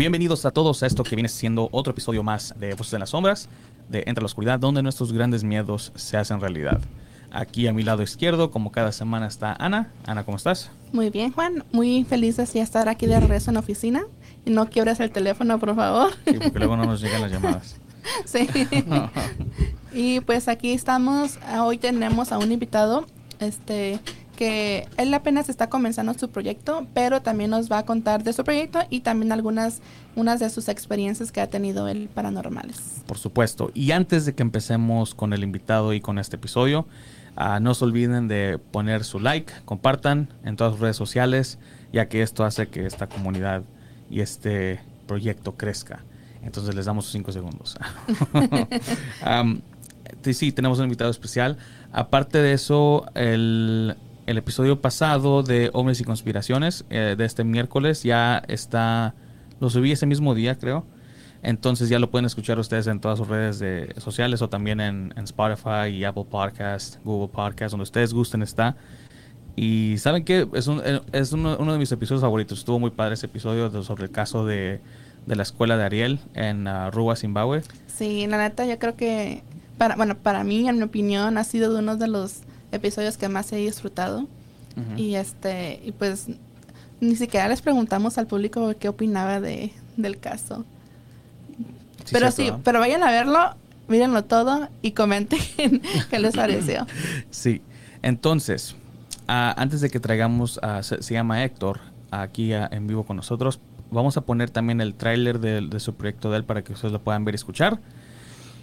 Bienvenidos a todos a esto que viene siendo otro episodio más de Voces en las Sombras, de Entre la Oscuridad, donde nuestros grandes miedos se hacen realidad. Aquí a mi lado izquierdo, como cada semana, está Ana. Ana, ¿cómo estás? Muy bien, Juan. Muy feliz de estar aquí de regreso en la oficina. Y no quiebres el teléfono, por favor. Sí, porque luego no nos llegan las llamadas. sí. y pues aquí estamos. Hoy tenemos a un invitado, este, que él apenas está comenzando su proyecto, pero también nos va a contar de su proyecto y también algunas unas de sus experiencias que ha tenido él paranormales. Por supuesto. Y antes de que empecemos con el invitado y con este episodio, uh, no se olviden de poner su like, compartan en todas sus redes sociales, ya que esto hace que esta comunidad y este proyecto crezca. Entonces les damos cinco segundos. um, sí, tenemos un invitado especial. Aparte de eso, el el episodio pasado de Hombres y Conspiraciones eh, de este miércoles ya está, lo subí ese mismo día creo. Entonces ya lo pueden escuchar ustedes en todas sus redes de, sociales o también en, Spotify y Apple Podcast, Google Podcast, donde ustedes gusten está. Y saben que es, eh, uno, de mis episodios favoritos. Estuvo muy padre ese episodio sobre el caso de, la escuela de Ariel en uh, Ruba, Zimbabue. Sí, la neta yo creo que, bueno, para mí, en mi opinión, ha sido uno de los episodios que más he disfrutado. Y este, y pues ni siquiera les preguntamos al público qué opinaba de, del caso. pero sí, pero vayan a verlo, mírenlo todo y comenten qué les pareció. Sí, entonces, antes de que traigamos, a, se, llama Héctor, aquí en vivo con nosotros, vamos a poner también el tráiler de, de, su proyecto de él para que ustedes lo puedan ver y escuchar.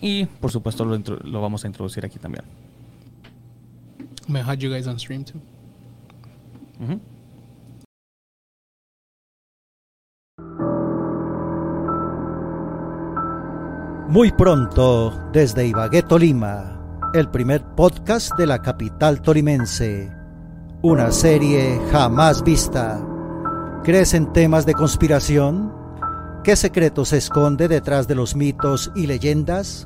Y por supuesto lo, lo vamos a introducir aquí también. Me had you guys on stream too. Muy pronto, desde Ibagué, Tolima, el primer podcast de la capital tolimense. Una serie jamás vista. ¿Crees en temas de conspiración? ¿Qué secreto se esconde detrás de los mitos y leyendas?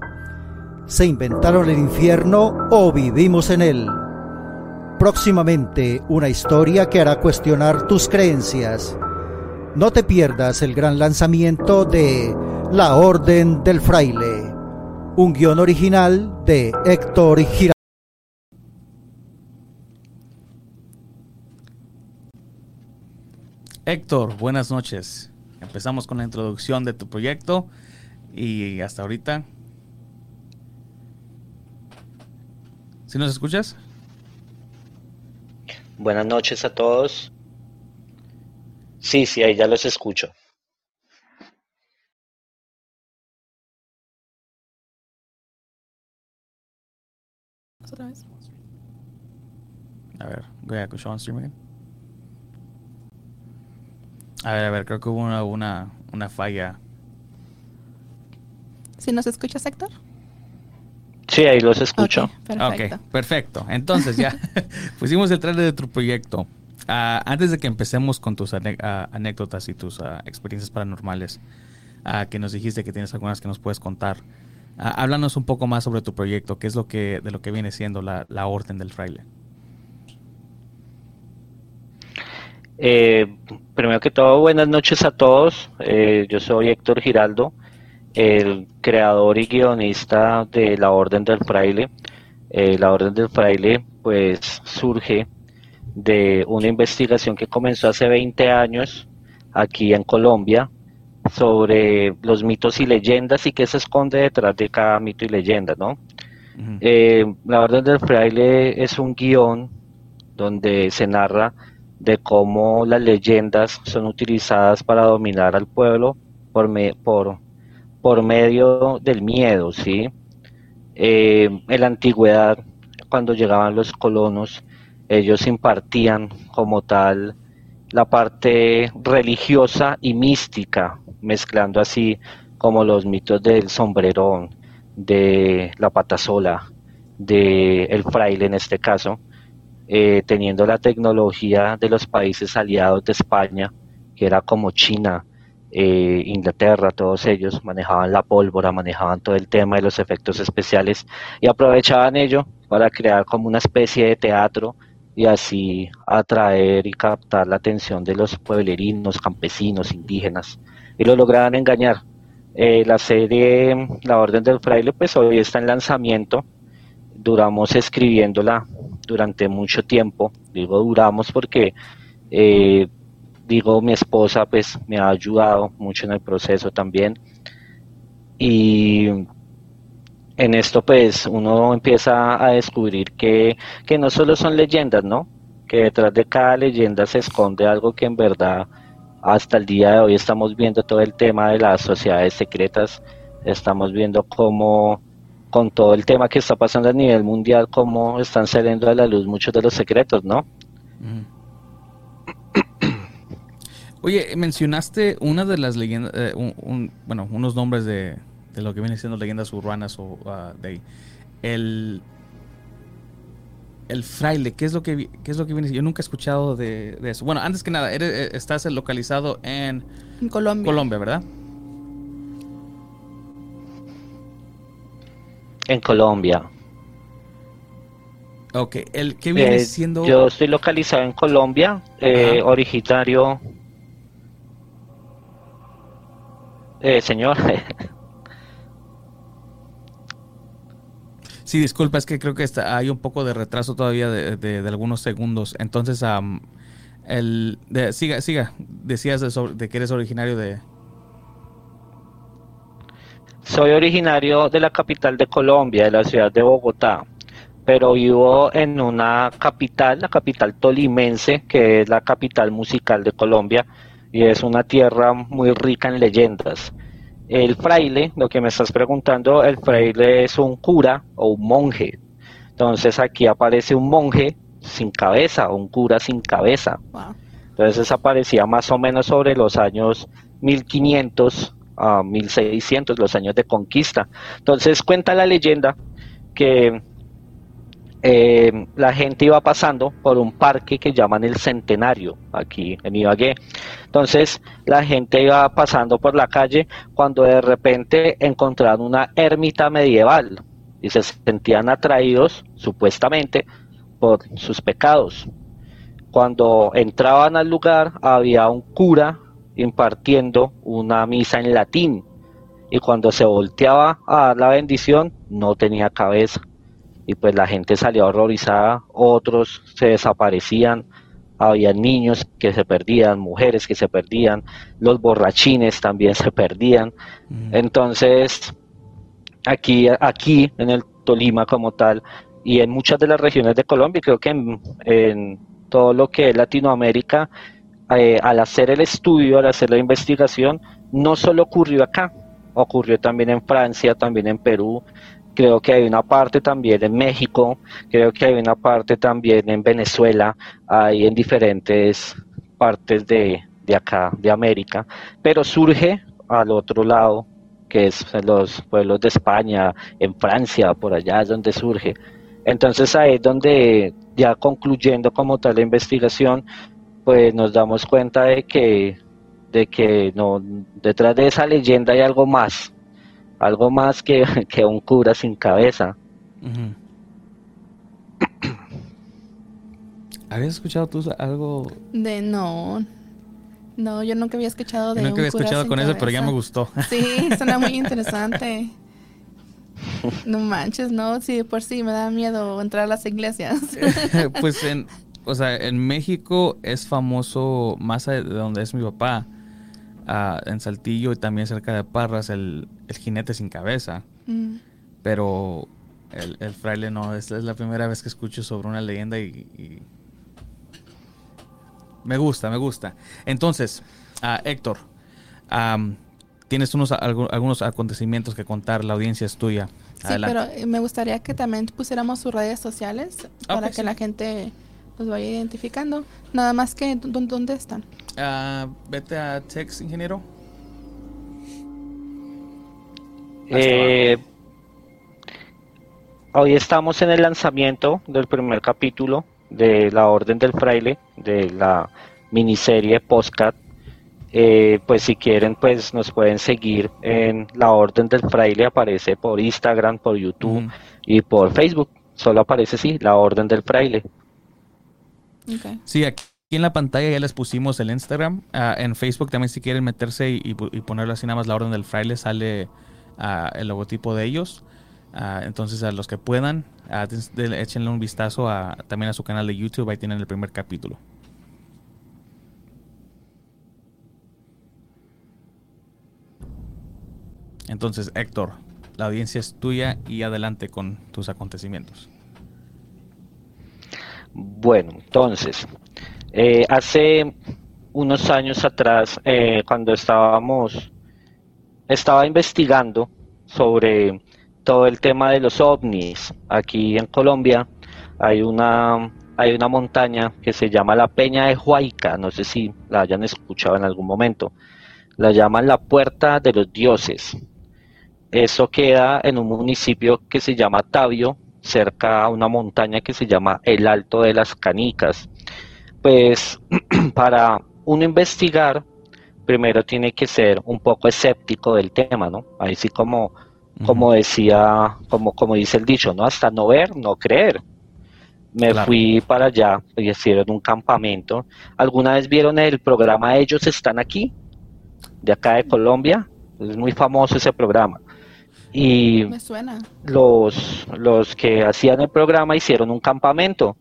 ¿Se inventaron el infierno o vivimos en él? Próximamente una historia que hará cuestionar tus creencias. No te pierdas el gran lanzamiento de La Orden del Fraile, un guion original de Héctor Giraldo. Héctor, buenas noches. Empezamos con la introducción de tu proyecto y hasta ahorita. ¿Sí nos escuchas? Buenas noches a todos. Sí, sí, ahí ya los escucho. A ver, voy a escuchar stream again. A ver, a ver, creo que hubo una, una, una falla. ¿Si nos escuchas, Héctor? Sí, ahí los escucho. perfecto. ok, perfecto. Entonces ya pusimos el trailer de tu proyecto. Ah, antes de que empecemos con tus ah, anécdotas y tus ah, experiencias paranormales, que nos dijiste que tienes algunas que nos puedes contar, háblanos un poco más sobre tu proyecto, qué es lo que de lo que viene siendo la, Orden del Fraile. Eh, primero que todo, buenas noches a todos. Eh, yo soy Héctor Giraldo el creador y guionista de La Orden del Fraile. Eh, la Orden del Fraile pues surge de una investigación que comenzó hace 20 años aquí en Colombia sobre los mitos y leyendas y qué se esconde detrás de cada mito y leyenda, ¿no? Eh, la Orden del Fraile es un guion donde se narra de cómo las leyendas son utilizadas para dominar al pueblo por, me, por por medio del miedo, ¿sí? Eh, en la antigüedad, cuando llegaban los colonos, ellos impartían como tal la parte religiosa y mística, mezclando así como los mitos del sombrerón, de la patasola, de el fraile en este caso, eh, teniendo la tecnología de los países aliados de España, que era como China, eh, Inglaterra, todos ellos manejaban la pólvora, manejaban todo el tema de los efectos especiales y aprovechaban ello para crear como una especie de teatro y así atraer y captar la atención de los pueblerinos, campesinos, indígenas. Y lo lograban engañar. Eh, la serie La Orden del Fraile pues hoy está en lanzamiento, duramos escribiéndola durante mucho tiempo, digo duramos porque eh, digo mi esposa pues me ha ayudado mucho en el proceso también y en esto pues uno empieza a descubrir que, que no solo son leyendas, ¿no? Que detrás de cada leyenda se esconde algo que en verdad hasta el día de hoy estamos viendo todo el tema de las sociedades secretas, estamos viendo cómo con todo el tema que está pasando a nivel mundial, cómo están saliendo a la luz muchos de los secretos, ¿no? Oye, mencionaste una de las leyendas, eh, bueno, unos nombres de, de lo que viene siendo leyendas urbanas o uh, de el el fraile, ¿qué es lo que qué es lo que viene? Yo nunca he escuchado de, eso. Bueno, antes que nada, eres, eh, estás localizado en, Colombia. Colombia, ¿verdad? En Colombia. Ok, el ¿qué viene eh, siendo? Yo estoy localizado en Colombia, eh, originario. Eh, señor. Sí, disculpa, es que creo que está, hay un poco de retraso todavía de, algunos segundos. Entonces, el, siga, siga. Decías de, que eres originario de... Soy originario de la capital de Colombia, de la ciudad de Bogotá, pero vivo en una capital, la capital tolimense, que es la capital musical de Colombia, y es una tierra muy rica en leyendas. El fraile, lo que me estás preguntando, el fraile es un cura o un monje. Entonces aquí aparece un monje sin cabeza, un cura sin cabeza. Entonces aparecía más o menos sobre los años 1500 a 1600, los años de conquista. Entonces cuenta la leyenda que eh, la gente iba pasando por un parque que llaman el Centenario, aquí en Ibagué. Entonces la gente iba pasando por la calle cuando de repente encontraron una ermita medieval y se sentían atraídos, supuestamente, por sus pecados. Cuando entraban al lugar había un cura impartiendo una misa en latín y cuando se volteaba a dar la bendición no tenía cabeza y pues la gente salió horrorizada, otros se desaparecían, había niños que se perdían, mujeres que se perdían, los borrachines también se perdían. Entonces, aquí, aquí en el Tolima como tal, y en muchas de las regiones de Colombia, creo que en, todo lo que es Latinoamérica, eh, al hacer el estudio, al hacer la investigación, no solo ocurrió acá, ocurrió también en Francia, también en Perú, creo que hay una parte también en México, creo que hay una parte también en Venezuela, hay en diferentes partes de, acá, de América, pero surge al otro lado, que es en los pueblos de España, en Francia, por allá es donde surge. Entonces ahí es donde ya concluyendo como tal la investigación, pues nos damos cuenta de que, de que no, detrás de esa leyenda hay algo más, algo más que, que un cura sin cabeza. ¿Habías escuchado tú algo? De no. No, yo nunca había escuchado de. nunca había escuchado con eso, pero ya me gustó. Sí, suena muy interesante. No manches, no, sí, por sí me da miedo entrar a las iglesias. pues en, o sea, en México es famoso, más de donde es mi papá, en Saltillo y también cerca de Parras, el, jinete sin cabeza. Mm. Pero el, fraile no, esta es la primera vez que escucho sobre una leyenda y, me gusta, me gusta. Entonces, uh, Héctor, tienes unos, algunos acontecimientos que contar, la audiencia es tuya. Sí, pero eh, me gustaría que también pusiéramos sus redes sociales para que la gente los vaya identificando. Nada más que, ¿dónde están? Uh, vete a Tex, ingeniero. Eh, hoy estamos en el lanzamiento del primer capítulo de La Orden del Fraile, de la miniserie Postcat. Eh, pues si quieren, pues nos pueden seguir en La Orden del Fraile, aparece por Instagram, por YouTube y por Facebook. Solo aparece, sí, La Orden del Fraile. Sí, aquí en la pantalla ya les pusimos el Instagram. Ah, en Facebook también si quieren meterse y, ponerlo así nada más la orden del fraile sale ah, el logotipo de ellos. Ah, entonces a los que puedan, échenle un vistazo también a su canal de YouTube. Ahí tienen el primer capítulo. Entonces, Héctor, la audiencia es tuya y adelante con tus acontecimientos. Bueno, entonces, eh, hace unos años atrás, eh, cuando estábamos, estaba investigando sobre todo el tema de los ovnis. Aquí en Colombia hay una, hay una montaña que se llama la Peña de Huayca, no sé si la hayan escuchado en algún momento. La llaman la Puerta de los Dioses. Eso queda en un municipio que se llama Tabio, cerca a una montaña que se llama el Alto de las Canicas. Pues para uno investigar, primero tiene que ser un poco escéptico del tema, ¿no? Ahí sí como, como decía, como, como dice el dicho, ¿no? Hasta no ver, no creer. Me fui para allá y hicieron un campamento. ¿Alguna vez vieron el programa Ellos están aquí? De acá de Colombia. Es muy famoso ese programa. Y Los, los que hacían el programa hicieron un campamento,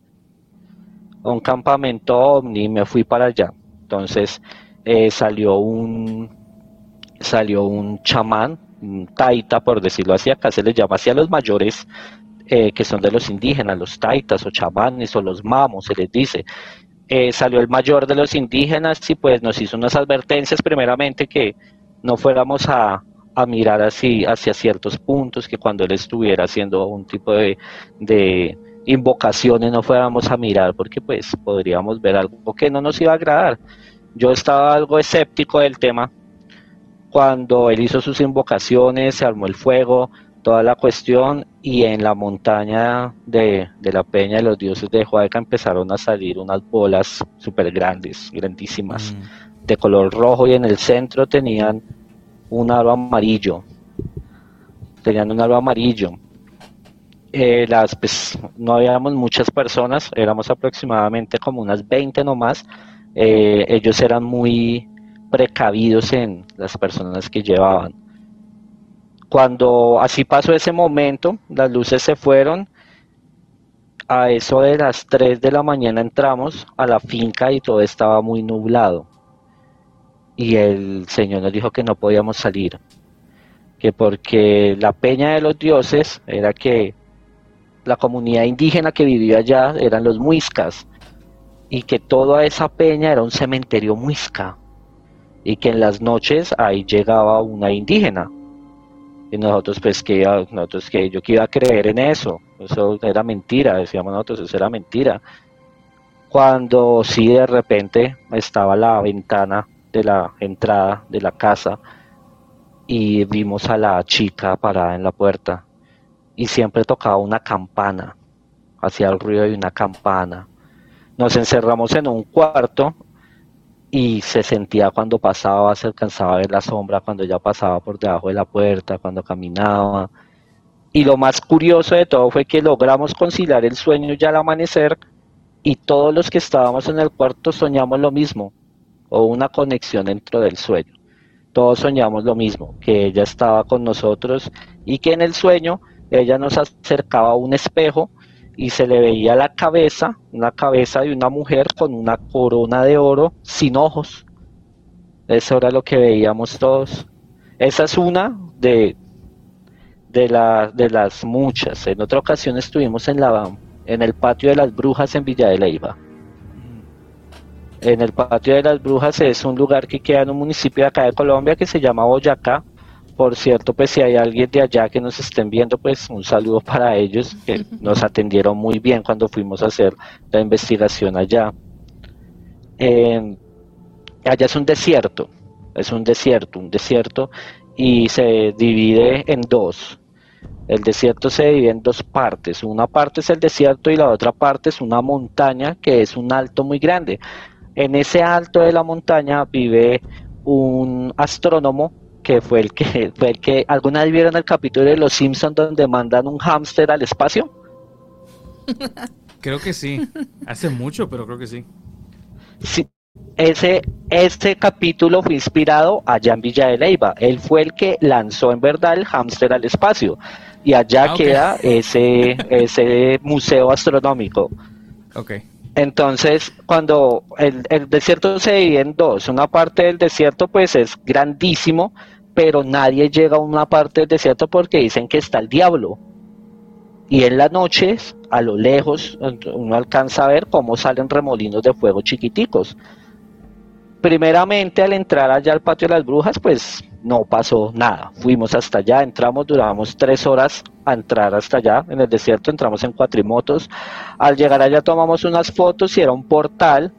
un campamento ovni, me fui para allá. Entonces eh, salió un salió un chamán, un taita, por decirlo así, acá se les llama así a los mayores eh, que son de los indígenas, los taitas o chamanes o los mamos, se les dice. Eh, salió el mayor de los indígenas y pues nos hizo unas advertencias primeramente que no fuéramos a, a mirar así hacia ciertos puntos, que cuando él estuviera haciendo un tipo de, de invocaciones no fuéramos a mirar porque pues podríamos ver algo que no nos iba a agradar. Yo estaba algo escéptico del tema cuando él hizo sus invocaciones, se armó el fuego, toda la cuestión y en la montaña de, de la peña de los dioses de Huayca empezaron a salir unas bolas súper grandes, grandísimas, mm. de color rojo y en el centro tenían un aro amarillo. Tenían un aro amarillo. Eh, las, pues, no habíamos muchas personas, éramos aproximadamente como unas 20 nomás. Eh, ellos eran muy precavidos en las personas que llevaban. Cuando así pasó ese momento, las luces se fueron. A eso de las 3 de la mañana entramos a la finca y todo estaba muy nublado y el Señor nos dijo que no podíamos salir, que porque la peña de los dioses era que la comunidad indígena que vivía allá eran los muiscas y que toda esa peña era un cementerio muisca y que en las noches ahí llegaba una indígena. Y nosotros pues que nosotros que yo que iba a creer en eso eso era mentira decíamos nosotros eso era mentira. Cuando sí de repente estaba la ventana de la entrada de la casa y vimos a la chica parada en la puerta y siempre tocaba una campana, hacía el ruido de una campana. Nos encerramos en un cuarto y se sentía cuando pasaba, se alcanzaba a ver la sombra cuando ella pasaba por debajo de la puerta, cuando caminaba. Y lo más curioso de todo fue que logramos conciliar el sueño ya al amanecer y todos los que estábamos en el cuarto soñamos lo mismo o una conexión dentro del sueño. Todos soñamos lo mismo, que ella estaba con nosotros y que en el sueño ella nos acercaba a un espejo y se le veía la cabeza, una cabeza de una mujer con una corona de oro sin ojos. Eso era lo que veíamos todos. Esa es una de, de, la, las muchas. En otra ocasión estuvimos en, la, en el patio de las brujas en Villa de Leiva en el patio de las brujas es un lugar que queda en un municipio de acá de Colombia que se llama Boyacá. Por cierto, pues si hay alguien de allá que nos estén viendo, pues un saludo para ellos, que nos atendieron muy bien cuando fuimos a hacer la investigación allá. allá es un desierto, es un desierto, un desierto y se divide en dos. El desierto se divide en dos partes. Una parte es el desierto y la otra parte es una montaña que es un alto muy grande. En ese alto de la montaña vive un astrónomo que fue el que fue el que alguna vez vieron el capítulo de Los Simpsons donde mandan un hámster al espacio. Creo que sí. Hace mucho, pero creo que sí. ese, este capítulo fue inspirado allá en Villa de Leyva. Él fue el que lanzó en verdad el hámster al espacio. Y allá Ah, queda ese, ese museo astronómico. Ok. Entonces, cuando el, desierto se divide en dos, una parte del desierto pues es grandísimo, pero nadie llega a una parte del desierto porque dicen que está el diablo. Y en las noches, a lo lejos, uno alcanza a ver cómo salen remolinos de fuego chiquiticos. Primeramente, al entrar allá al patio de las brujas, pues no pasó nada. Fuimos hasta allá, entramos, duramos tres horas a entrar hasta allá. En el desierto entramos en cuatrimotos. Al llegar allá tomamos unas fotos y era un portal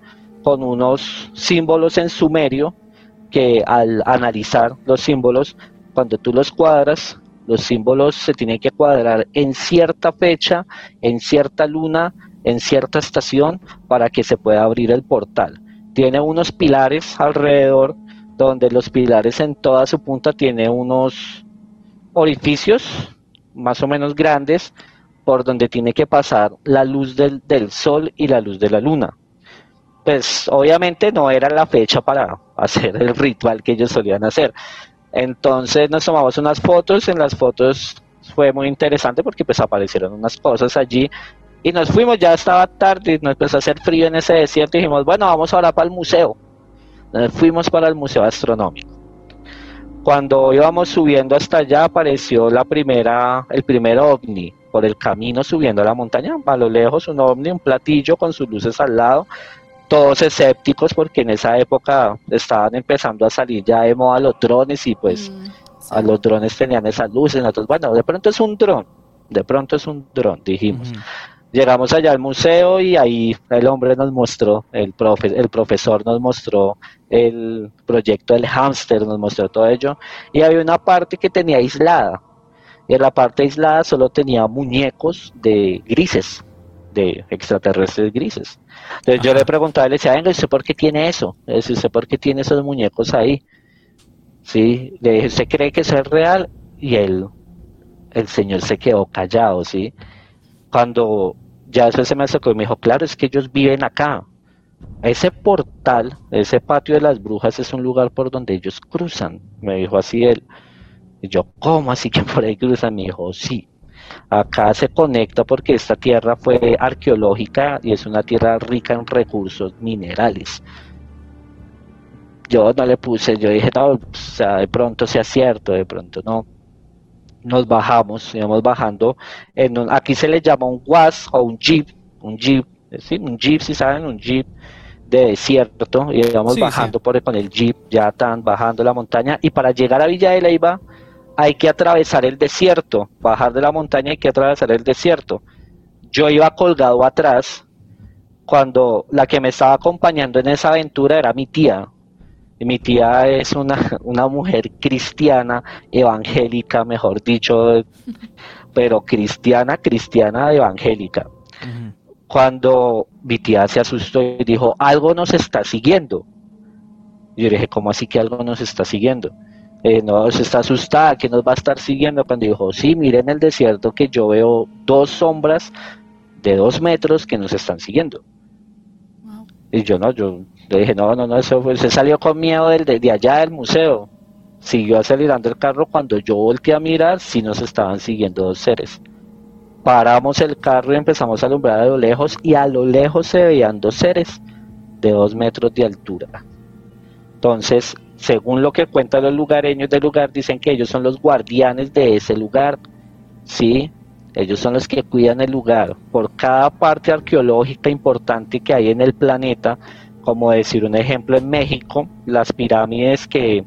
con unos símbolos en sumerio que al analizar los símbolos, cuando tú los cuadras, los símbolos se tienen que cuadrar en cierta fecha, en cierta luna, en cierta estación para que se pueda abrir el portal. Tiene unos pilares alrededor, donde los pilares en toda su punta tiene unos orificios más o menos grandes por donde tiene que pasar la luz del, del sol y la luz de la luna. Pues obviamente no era la fecha para hacer el ritual que ellos solían hacer. Entonces nos tomamos unas fotos, en las fotos fue muy interesante porque pues aparecieron unas cosas allí y nos fuimos, ya estaba tarde, nos empezó a hacer frío en ese desierto y dijimos, bueno, vamos ahora para el museo. Nos fuimos para el Museo Astronómico. Cuando íbamos subiendo hasta allá apareció la primera, el primer ovni por el camino subiendo a la montaña, a lo lejos un ovni, un platillo con sus luces al lado, todos escépticos porque en esa época estaban empezando a salir ya de moda los drones y pues Mm, sí. a los drones tenían esas luces, nosotros, bueno, de pronto es un dron, de pronto es un dron, dijimos. Llegamos allá al museo y ahí el hombre nos mostró, el, profe, el profesor nos mostró el proyecto del hámster, nos mostró todo ello. Y había una parte que tenía aislada. Y en la parte aislada solo tenía muñecos de grises, de extraterrestres grises. Entonces yo le preguntaba, le decía, venga, ¿y ¿usted por qué tiene eso? Le decía, ¿usted por qué tiene esos muñecos ahí? Sí, le dije, ¿usted cree que eso es real? Y él, el señor se quedó callado, ¿sí? Cuando ya eso se me acercó y me dijo, claro, es que ellos viven acá. Ese portal, ese patio de las brujas es un lugar por donde ellos cruzan, me dijo así él. Y yo, ¿cómo así que por ahí cruzan? Me dijo, sí. Acá se conecta porque esta tierra fue arqueológica y es una tierra rica en recursos minerales. Yo no le puse, yo dije, no, o de pronto sea cierto, de pronto no. Nos bajamos, íbamos bajando. En un- aquí se le llama un was o un jeep, un jeep, ¿sí? un jeep, si saben, un jeep de desierto. Y íbamos Sí, bajando por con el jeep, ya están bajando la montaña. Y para llegar a Villa de Leyva hay que atravesar el desierto. Bajar de la montaña hay que atravesar el desierto. Yo iba colgado atrás cuando la que me estaba acompañando en esa aventura era mi tía. Mi tía es una, una mujer cristiana, evangélica, mejor dicho, pero cristiana, cristiana, evangélica. Cuando mi tía se asustó y dijo, algo nos está siguiendo. Yo le dije, ¿cómo así que algo nos está siguiendo? Eh, no, se está asustada, que nos va a estar siguiendo? Cuando dijo, sí, miren el desierto que yo veo dos sombras de dos metros que nos están siguiendo. Wow. Y yo no, yo le dije, no, no, no, eso fue, se salió con miedo del, de, de allá del museo. Siguió acelerando el carro cuando yo volteé a mirar, sí nos estaban siguiendo dos seres. Paramos el carro y empezamos a alumbrar a lo lejos y a lo lejos se veían dos seres de dos metros de altura. Entonces, según lo que cuentan los lugareños del lugar, dicen que ellos son los guardianes de ese lugar. Sí, ellos son los que cuidan el lugar. Por cada parte arqueológica importante que hay en el planeta, como decir un ejemplo en México, las pirámides que,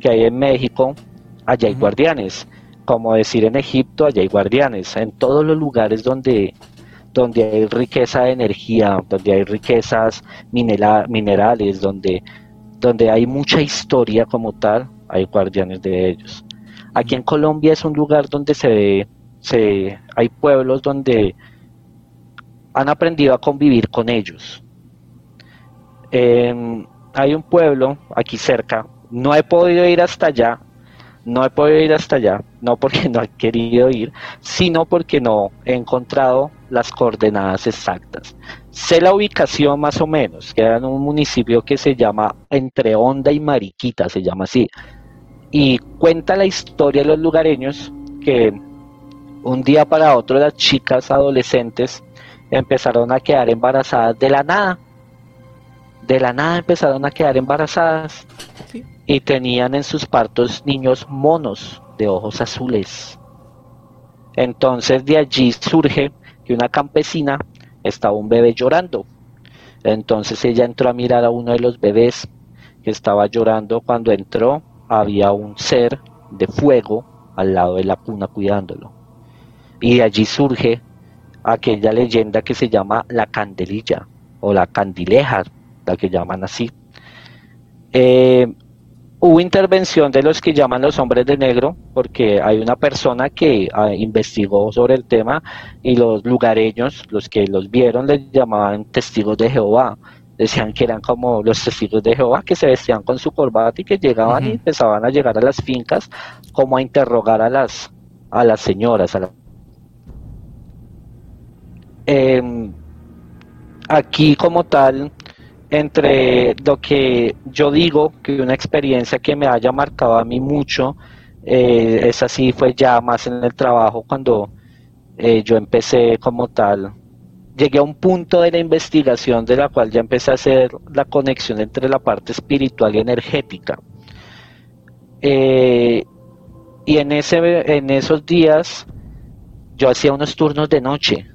que hay en México, allá hay guardianes. Como decir en Egipto, allá hay guardianes. En todos los lugares donde, donde hay riqueza de energía, donde hay riquezas minera- minerales, donde, donde hay mucha historia como tal, hay guardianes de ellos. Aquí en Colombia es un lugar donde se ve, se, hay pueblos donde han aprendido a convivir con ellos. Em, hay un pueblo aquí cerca, no he podido ir hasta allá, no he podido ir hasta allá, no porque no he querido ir, sino porque no he encontrado las coordenadas exactas. Sé la ubicación más o menos, queda en un municipio que se llama Entre Honda y Mariquita, se llama así. Y cuenta la historia de los lugareños que un día para otro las chicas adolescentes empezaron a quedar embarazadas de la nada. De la nada empezaron a quedar embarazadas y tenían en sus partos niños monos de ojos azules. Entonces de allí surge que una campesina estaba un bebé llorando. Entonces ella entró a mirar a uno de los bebés que estaba llorando. Cuando entró había un ser de fuego al lado de la cuna cuidándolo. Y de allí surge aquella leyenda que se llama la candelilla o la candileja, la que llaman así. Eh, hubo intervención de los que llaman los hombres de negro, porque hay una persona que ah, investigó sobre el tema y los lugareños, los que los vieron, les llamaban testigos de Jehová. Decían que eran como los testigos de Jehová que se vestían con su corbata y que llegaban y empezaban a llegar a las fincas como a interrogar a las a las señoras. Em, aquí como tal entre lo que yo digo que una experiencia que me haya marcado a mí mucho, eh, es así, fue ya más en el trabajo cuando eh, yo empecé como tal. Llegué a un punto de la investigación de la cual ya empecé a hacer la conexión entre la parte espiritual y energética. Eh, y en, ese, en esos días yo hacía unos turnos de noche.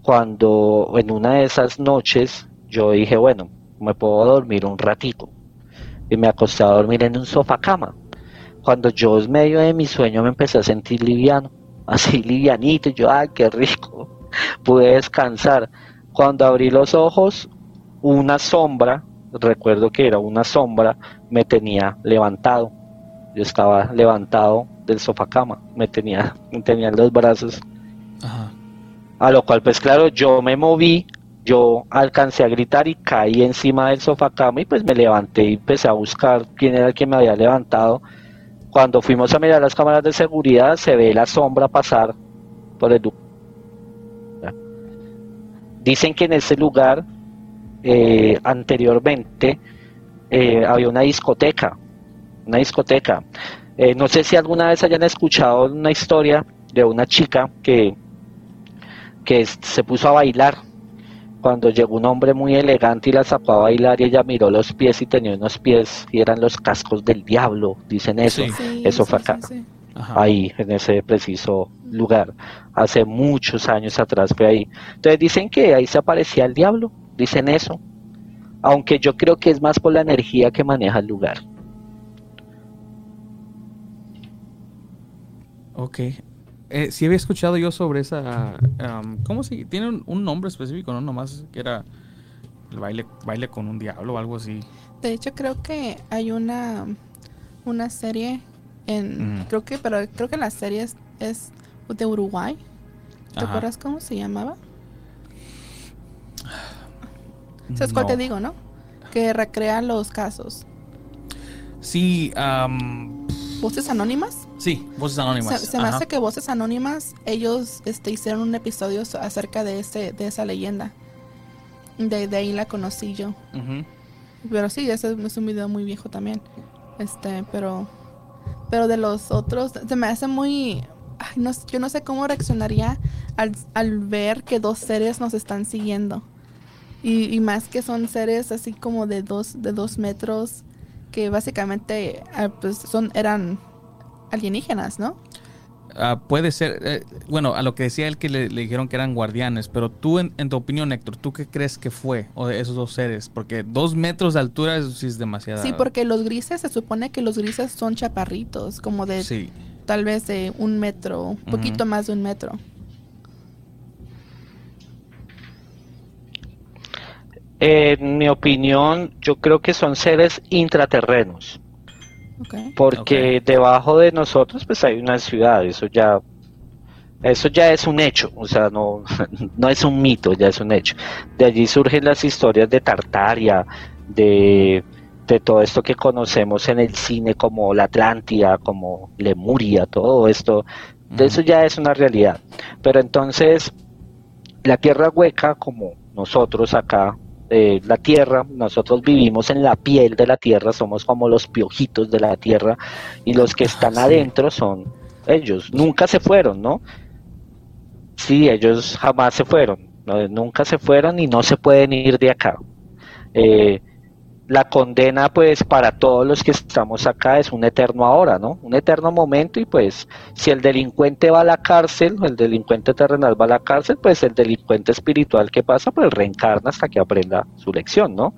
Cuando en una de esas noches yo dije, bueno, me puedo dormir un ratico. Y me acosté a dormir en un sofá cama. Cuando yo en medio de mi sueño me empecé a sentir liviano, así livianito, yo, ay, qué rico, pude descansar. Cuando abrí los ojos, una sombra, recuerdo que era una sombra, me tenía levantado. Yo estaba levantado del sofá cama, me tenía, me tenía en los brazos. A lo cual, pues claro, yo me moví yo alcancé a gritar y caí encima del sofá cama y pues me levanté y empecé a buscar quién era el que me había levantado. Cuando fuimos a mirar las cámaras de seguridad se ve la sombra pasar por el Dicen que en ese lugar eh, anteriormente eh, había una discoteca, una discoteca. Eh, no sé si alguna vez hayan escuchado una historia de una chica que, que se puso a bailar cuando llegó un hombre muy elegante y la sacó a bailar y ella miró los pies y tenía unos pies y eran los cascos del diablo, dicen eso. eso fue acá, ahí, en ese preciso lugar. Hace muchos años atrás fue ahí. Entonces dicen que ahí se aparecía el diablo, dicen eso. Aunque yo creo que es más por la energía que maneja el lugar. Ok, eh, sí había escuchado yo sobre esa... ¿Cómo se...? Tiene un, nombre específico, ¿no? Nomás que era el baile, baile con un diablo o algo así. De hecho, creo que hay una, una serie en... Creo que, pero creo que la serie es, de Uruguay. ¿Te acuerdas cómo se llamaba? ¿Sabes cuál te digo, no? Que recrea los casos. Sí, ¿Voces anónimas? Sí, Voces Anónimas. Se, me hace que Voces Anónimas, ellos este, hicieron un episodio acerca de, ese, de esa leyenda. De, ahí la conocí yo. Pero sí, ese es un video muy viejo también. Este, pero... Pero de los otros, se me hace muy... no, yo no sé cómo reaccionaría al, al, ver que dos seres nos están siguiendo. Y, y, más que son seres así como de dos, de dos metros que básicamente ah, pues son eran alienígenas, ¿no? Ah, puede ser, eh, bueno, a lo que decía él que le, dijeron que eran guardianes, pero tú, en, tu opinión, Héctor, ¿tú qué crees que fue o de esos dos seres? Porque dos metros de altura eso sí es demasiado. Sí, porque los grises, se supone que los grises son chaparritos, como de tal vez de un metro, un poquito más de un metro. En mi opinión, yo creo que son seres intraterrenos. Porque debajo de nosotros pues hay una ciudad, eso ya eso ya es un hecho, o sea, no, no es un mito, ya es un hecho. De allí surgen las historias de Tartaria, de, de todo esto que conocemos en el cine como la Atlántida, como Lemuria, todo esto, de eso ya es una realidad. Pero entonces, la tierra hueca, como nosotros acá, eh, la tierra, nosotros vivimos en la piel de la tierra, somos como los piojitos de la tierra, y los que están adentro son ellos, nunca se fueron, ¿no? Sí, ellos jamás se fueron, nunca se fueron y no se pueden ir de acá. Eh, la condena pues para todos los que estamos acá es un eterno ahora, ¿no? Un eterno momento y pues si el delincuente va a la cárcel, el delincuente terrenal va a la cárcel, pues el delincuente espiritual que pasa pues reencarna hasta que aprenda su lección, ¿no?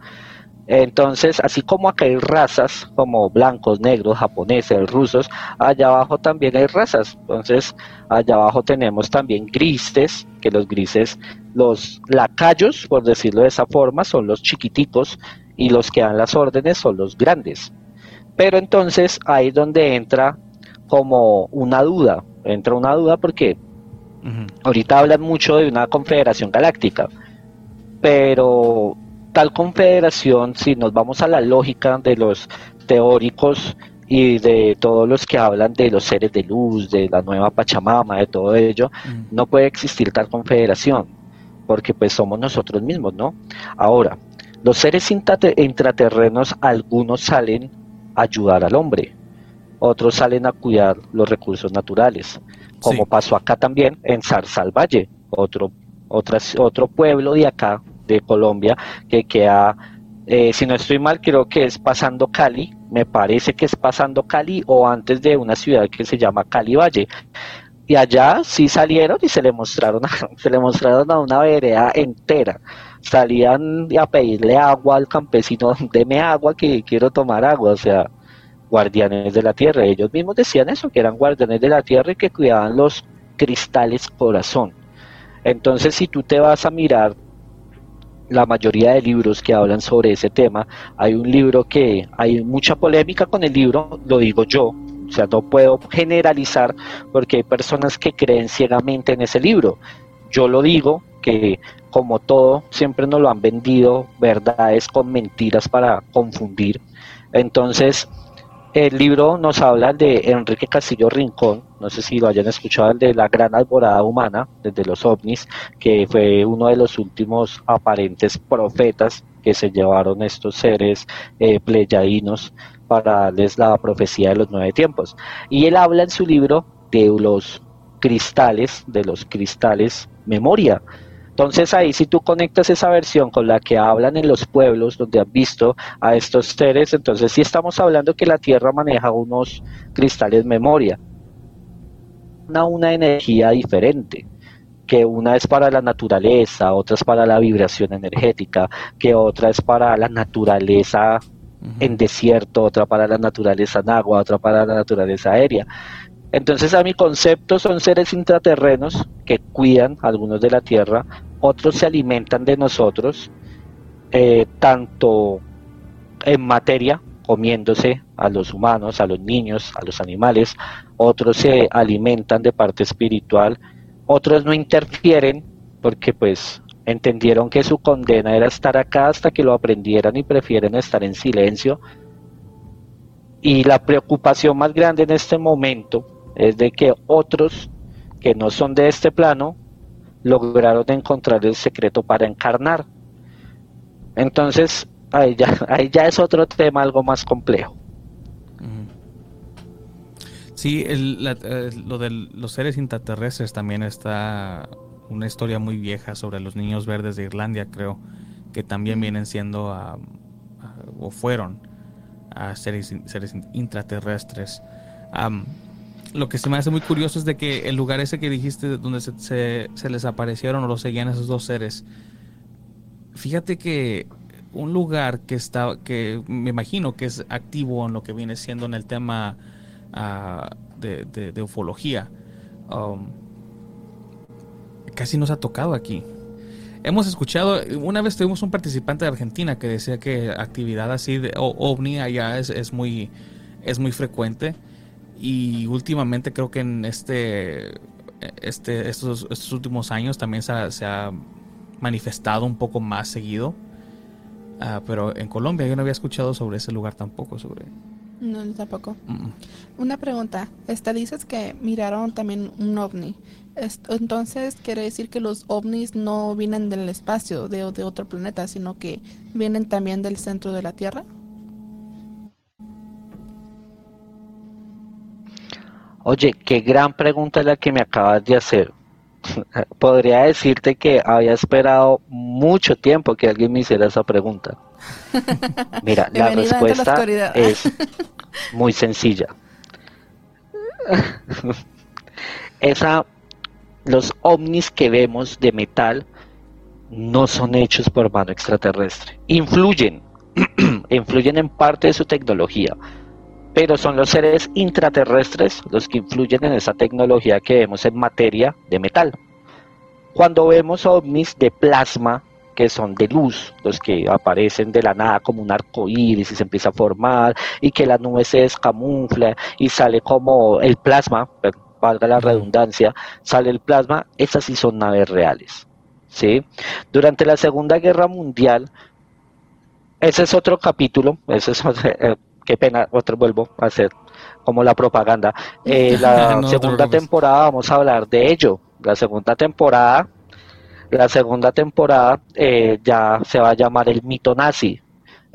Entonces, así como acá hay razas como blancos, negros, japoneses, rusos, allá abajo también hay razas. Entonces, allá abajo tenemos también grises, que los grises, los lacayos, por decirlo de esa forma, son los chiquiticos y los que dan las órdenes son los grandes. Pero entonces ahí es donde entra como una duda, entra una duda porque ahorita hablan mucho de una confederación galáctica, pero tal confederación, si nos vamos a la lógica de los teóricos y de todos los que hablan de los seres de luz, de la nueva Pachamama, de todo ello, no puede existir tal confederación, porque pues somos nosotros mismos, ¿no? Ahora, los seres intraterrenos, algunos salen a ayudar al hombre, otros salen a cuidar los recursos naturales, como pasó acá también en Zarzal Valle, otro, otro pueblo de acá, de Colombia, que queda, eh, si no estoy mal, creo que es pasando Cali, me parece que es pasando Cali o antes de una ciudad que se llama Cali Valle. Y allá sí salieron y se le mostraron se le mostraron a una vereda entera salían a pedirle agua al campesino, deme agua que quiero tomar agua, o sea, guardianes de la tierra. Ellos mismos decían eso, que eran guardianes de la tierra y que cuidaban los cristales corazón. Entonces, si tú te vas a mirar la mayoría de libros que hablan sobre ese tema, hay un libro que hay mucha polémica con el libro, lo digo yo, o sea, no puedo generalizar porque hay personas que creen ciegamente en ese libro. Yo lo digo que como todo, siempre nos lo han vendido verdades con mentiras para confundir. Entonces, el libro nos habla de Enrique Castillo Rincón, no sé si lo hayan escuchado, el de la gran alborada humana, desde los ovnis, que fue uno de los últimos aparentes profetas que se llevaron estos seres eh, pleyadinos para darles la profecía de los nueve tiempos. Y él habla en su libro de los cristales, de los cristales memoria, entonces ahí si tú conectas esa versión con la que hablan en los pueblos donde han visto a estos seres, entonces sí estamos hablando que la Tierra maneja unos cristales memoria, una, una energía diferente que una es para la naturaleza, otra es para la vibración energética, que otra es para la naturaleza en desierto, otra para la naturaleza en agua, otra para la naturaleza aérea. Entonces a mi concepto son seres intraterrenos que cuidan algunos de la Tierra, otros se alimentan de nosotros, eh, tanto en materia, comiéndose a los humanos, a los niños, a los animales, otros se alimentan de parte espiritual, otros no interfieren porque pues entendieron que su condena era estar acá hasta que lo aprendieran y prefieren estar en silencio. Y la preocupación más grande en este momento es de que otros que no son de este plano lograron encontrar el secreto para encarnar. Entonces, ahí ya, ahí ya es otro tema algo más complejo. Sí, eh, lo de los seres intraterrestres también está una historia muy vieja sobre los niños verdes de Irlandia, creo, que también vienen siendo o fueron a seres, seres intraterrestres. Lo que se me hace muy curioso es de que el lugar ese que dijiste donde se, les aparecieron o los seguían esos dos seres, fíjate que un lugar que está, que me imagino que es activo en lo que viene siendo en el tema ah, de, ufología, um, casi nos ha tocado aquí. Hemos escuchado, una vez tuvimos un participante de Argentina que decía que actividad así de ovni allá es, es muy, es muy frecuente y últimamente creo que en este, este estos, estos últimos años también se ha, manifestado un poco más seguido. Ah, pero en Colombia yo no había escuchado sobre ese lugar tampoco, sobre No, tampoco. Una pregunta. Esta dices que miraron también un ovni. Entonces quiere decir que los ovnis no vienen del espacio, de, de otro planeta, sino que vienen también del centro de la Tierra. Oye, qué gran pregunta es la que me acabas de hacer. Podría decirte que había esperado mucho tiempo que alguien me hiciera esa pregunta. Mira, la respuesta es muy sencilla. Esa, los ovnis que vemos de metal no son hechos por mano extraterrestre. Influyen, influyen en parte de su tecnología, pero son los seres intraterrestres los que influyen en esa tecnología que vemos en materia de metal. Cuando vemos ovnis de plasma, que son de luz, los que aparecen de la nada como un arco iris y se empieza a formar, y que la nube se descamufla y sale como el plasma, valga la redundancia, sale el plasma, esas sí son naves reales. ¿sí? Durante la Segunda Guerra Mundial, ese es otro capítulo, ese es eh, qué pena, otro vuelvo a hacer como la propaganda. Eh, la segunda temporada vamos a hablar de ello. La segunda temporada, la segunda temporada eh, ya se va a llamar el mito nazi.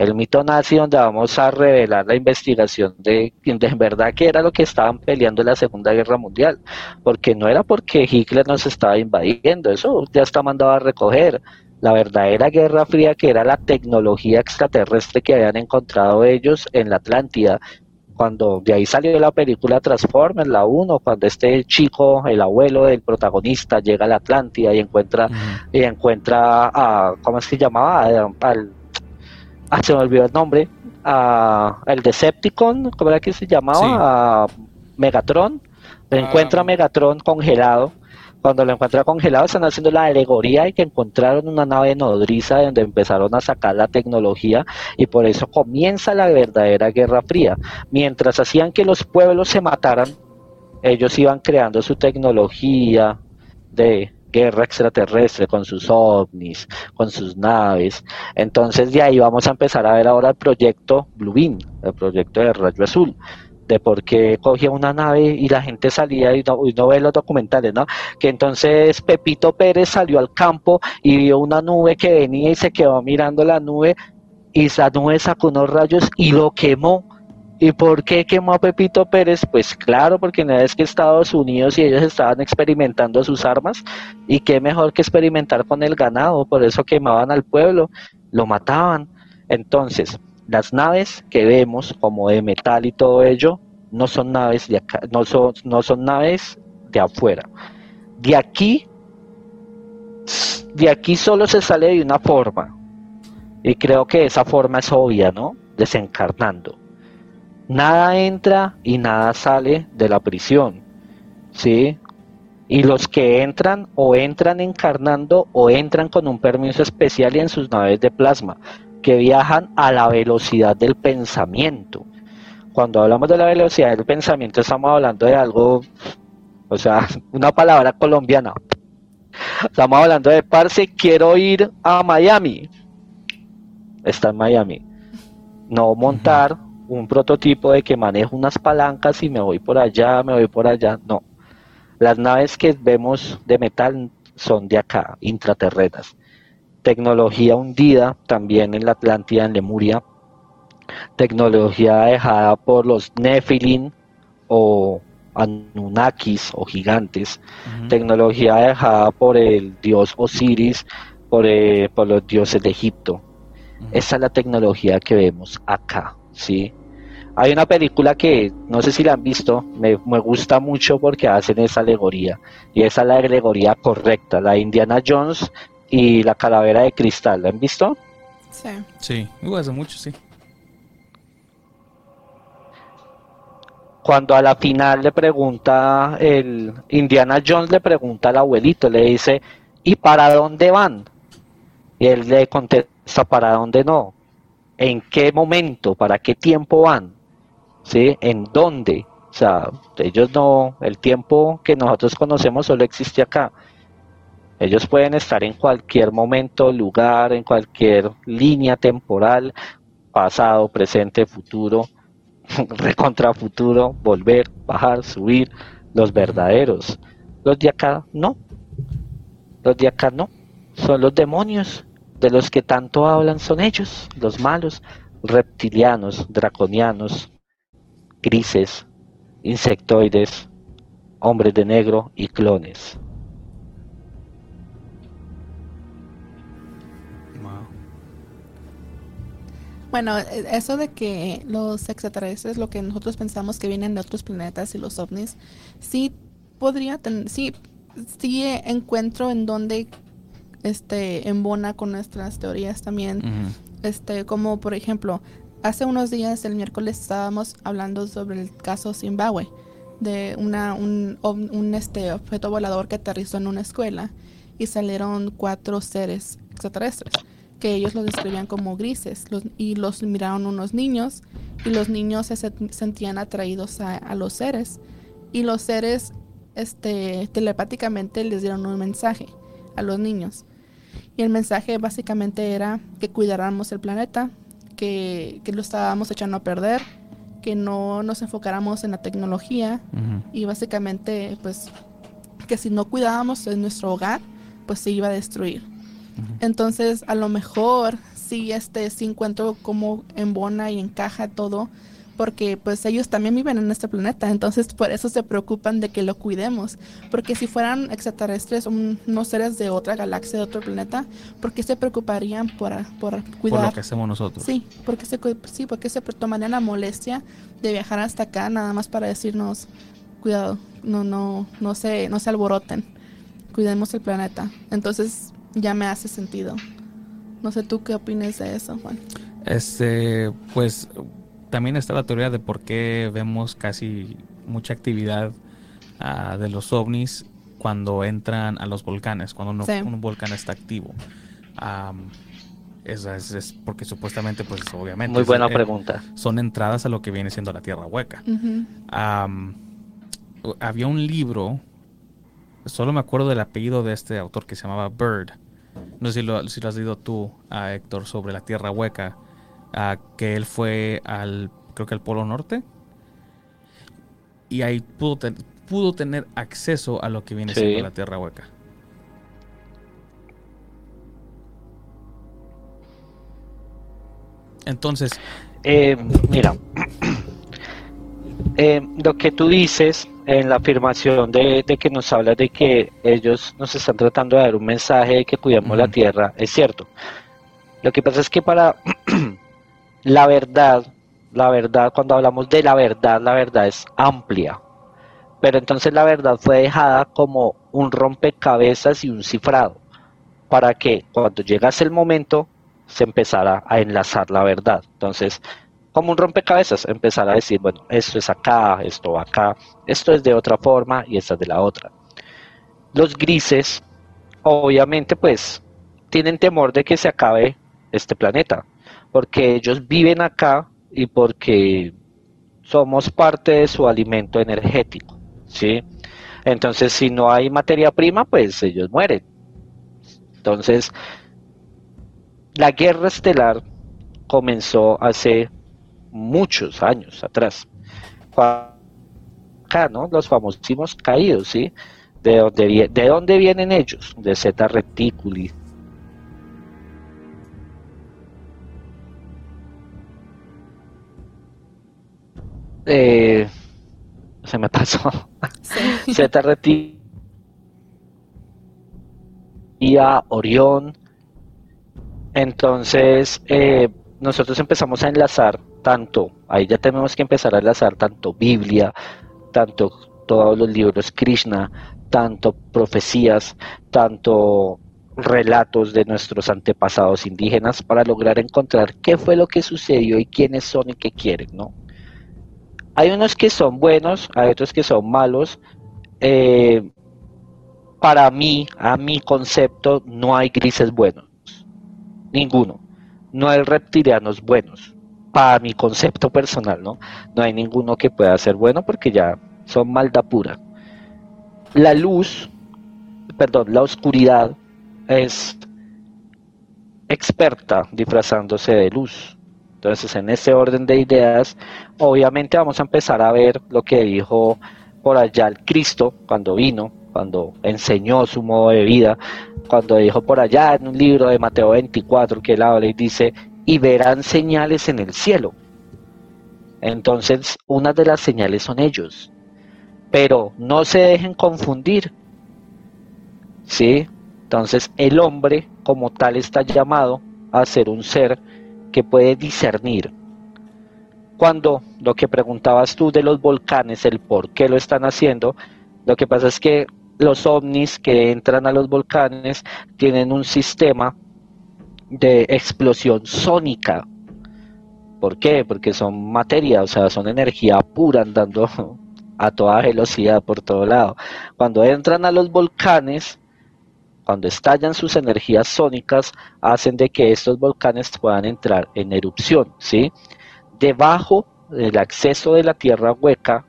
El mito nazi donde vamos a revelar la investigación de, de en verdad que era lo que estaban peleando en la Segunda Guerra Mundial. Porque no era porque Hitler nos estaba invadiendo, eso ya está mandado a recoger la verdadera Guerra Fría, que era la tecnología extraterrestre que habían encontrado ellos en la Atlántida. Cuando de ahí salió la película Transformers, la 1, cuando este chico, el abuelo del protagonista, llega a la Atlántida y encuentra, y encuentra a, ¿cómo es que se llamaba? Al, ah, se me olvidó el nombre, a el Decepticon, ¿cómo era que se llamaba? A Megatron, encuentra a Megatron congelado. Cuando lo encuentra congelado están haciendo la alegoría de que encontraron una nave nodriza donde empezaron a sacar la tecnología y por eso comienza la verdadera Guerra Fría. Mientras hacían que los pueblos se mataran, ellos iban creando su tecnología de guerra extraterrestre con sus ovnis, con sus naves. Entonces de ahí vamos a empezar a ver ahora el proyecto Blue Beam, el proyecto de Rayo Azul de por qué cogía una nave y la gente salía y no, ve los documentales, ¿no? Que entonces Pepito Pérez salió al campo y vio una nube que venía y se quedó mirando la nube y esa nube sacó unos rayos y lo quemó. ¿Y por qué quemó a Pepito Pérez? Pues claro, porque una vez que Estados Unidos y ellos estaban experimentando sus armas, y qué mejor que experimentar con el ganado, por eso quemaban al pueblo, lo mataban. Entonces, las naves que vemos como de metal y todo ello no son naves de acá, no son, no son naves de afuera. De aquí, de aquí solo se sale de una forma. Y creo que esa forma es obvia, ¿no? Desencarnando. Nada entra y nada sale de la prisión. ¿Sí? Y los que entran o entran encarnando o entran con un permiso especial y en sus naves de plasma que viajan a la velocidad del pensamiento. Cuando hablamos de la velocidad del pensamiento estamos hablando de algo, o sea, una palabra colombiana. Estamos hablando de, parce, quiero ir a Miami. Está en Miami. No montar un prototipo de que manejo unas palancas y me voy por allá, me voy por allá. No. Las naves que vemos de metal son de acá, intraterrenas tecnología hundida también en la Atlántida, en Lemuria, tecnología dejada por los Nephilim o Anunnakis o gigantes, tecnología dejada por el dios Osiris, por, eh, por los dioses de Egipto. Esa es la tecnología que vemos acá, ¿sí? Hay una película que no sé si la han visto, me, me, gusta mucho porque hacen esa alegoría y esa es la alegoría correcta, la Indiana Jones y la calavera de cristal. ¿La han visto? Sí. Sí, hace mucho, sí. Cuando a la final le pregunta, el Indiana Jones le pregunta al abuelito, le dice, ¿y para dónde van? Y él le contesta, ¿para dónde no? ¿En qué momento? ¿Para qué tiempo van? ¿Sí? ¿En dónde? O sea, ellos no, el tiempo que nosotros conocemos solo existe acá. Ellos pueden estar en cualquier momento, lugar, en cualquier línea temporal, pasado, presente, futuro. recontra futuro, volver, bajar, subir, los verdaderos. Los de acá no. Los de acá no. Son los demonios. De los que tanto hablan son ellos, los malos, reptilianos, draconianos, grises, insectoides, hombres de negro y clones. Bueno, e, eso de que los extraterrestres, lo que nosotros pensamos que vienen de otros planetas y los ovnis, sí podría tener, sí, sí encuentro en donde este embona con nuestras teorías también. Este, como por ejemplo, hace unos días, el miércoles, estábamos hablando sobre el caso Zimbabue, de un, este, objeto volador que aterrizó en una escuela y salieron cuatro seres extraterrestres que ellos los describían como grises y los miraron unos niños y los niños se sentían atraídos a, los seres y los seres este, telepáticamente les dieron un mensaje a los niños. Y el mensaje básicamente era que cuidáramos el planeta, que, que lo estábamos echando a perder, que no nos enfocáramos en la tecnología y básicamente pues que si no cuidábamos en nuestro hogar pues se iba a destruir. Entonces, a lo mejor sí, este, sí encuentro cómo embona y encaja todo, porque pues ellos también viven en este planeta, entonces por eso se preocupan de que lo cuidemos, porque si fueran extraterrestres, unos seres de otra galaxia, de otro planeta, ¿por qué se preocuparían por, por cuidar? Por lo que hacemos nosotros. Sí, porque se, sí, porque se tomarían la molestia de viajar hasta acá nada más para decirnos, cuidado, no, no, no se, no se alboroten, cuidemos el planeta. Entonces, ya me hace sentido. No sé tú qué opinas de eso, Juan. Este, pues también está la teoría de por qué vemos casi mucha actividad ah, de los ovnis cuando entran a los volcanes, cuando un volcán está activo. es, es, porque supuestamente, pues obviamente. Muy buena pregunta. Son entradas a lo que viene siendo la Tierra Hueca. había un libro, solo me acuerdo del apellido de este autor que se llamaba Bird, no sé si lo, si lo has leído tú, a Héctor, sobre la Tierra Hueca, que él fue al, creo que al Polo Norte, y ahí pudo, pudo tener acceso a lo que viene siendo la Tierra Hueca. Entonces... Eh, mira, eh, lo que tú dices en la afirmación de, que nos habla de que ellos nos están tratando de dar un mensaje de que cuidemos la tierra, es cierto. Lo que pasa es que para la verdad, la verdad, cuando hablamos de la verdad, la verdad es amplia. Pero entonces la verdad fue dejada como un rompecabezas y un cifrado, para que cuando llegase el momento se empezara a enlazar la verdad. Entonces, como un rompecabezas, empezar a decir, bueno, esto es acá, esto va acá, esto es de otra forma y esta es de la otra. Los grises, obviamente, pues, tienen temor de que se acabe este planeta, porque ellos viven acá y porque somos parte de su alimento energético, ¿sí? Entonces, si no hay materia prima, pues ellos mueren. Entonces, la guerra estelar comenzó hace muchos años atrás. Acá, ¿no? Los famosísimos caídos, ¿sí? ¿De dónde, ¿De dónde vienen ellos? De Zeta Reticuli. Eh, se me pasó. Zeta Reticuli. Orión. Entonces, eh, nosotros empezamos a enlazar tanto, ahí ya tenemos que empezar a enlazar tanto Biblia, tanto todos los libros Krishna, tanto profecías, tanto relatos de nuestros antepasados indígenas para lograr encontrar qué fue lo que sucedió y quiénes son y qué quieren, ¿no? Hay unos que son buenos, hay otros que son malos. Eh, para mí, a mi concepto, no hay grises buenos. Ninguno. No hay reptilianos buenos para mi concepto personal, ¿no? No hay ninguno que pueda ser bueno porque ya son maldad pura. La luz, perdón, la oscuridad es experta disfrazándose de luz. Entonces, en ese orden de ideas, obviamente vamos a empezar a ver lo que dijo por allá el Cristo cuando vino, cuando enseñó su modo de vida, cuando dijo por allá en un libro de Mateo 24 que él habla y dice, y verán señales en el cielo. Entonces, una de las señales son ellos. Pero no se dejen confundir. ¿Sí? Entonces, el hombre como tal está llamado a ser un ser que puede discernir. Cuando lo que preguntabas tú de los volcanes, el por qué lo están haciendo, lo que pasa es que los ovnis que entran a los volcanes tienen un sistema de explosión sónica. ¿Por qué? Porque son materia, o sea, son energía pura andando a toda velocidad por todo lado. Cuando entran a los volcanes, cuando estallan sus energías sónicas, hacen de que estos volcanes puedan entrar en erupción, ¿sí? Debajo del acceso de la tierra hueca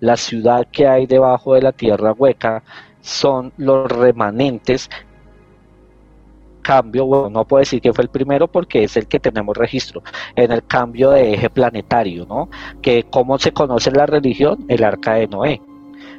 la ciudad que hay debajo de la tierra hueca son los remanentes cambio, bueno, no puedo decir que fue el primero porque es el que tenemos registro, en el cambio de eje planetario, ¿no? Que cómo se conoce la religión, el arca de Noé.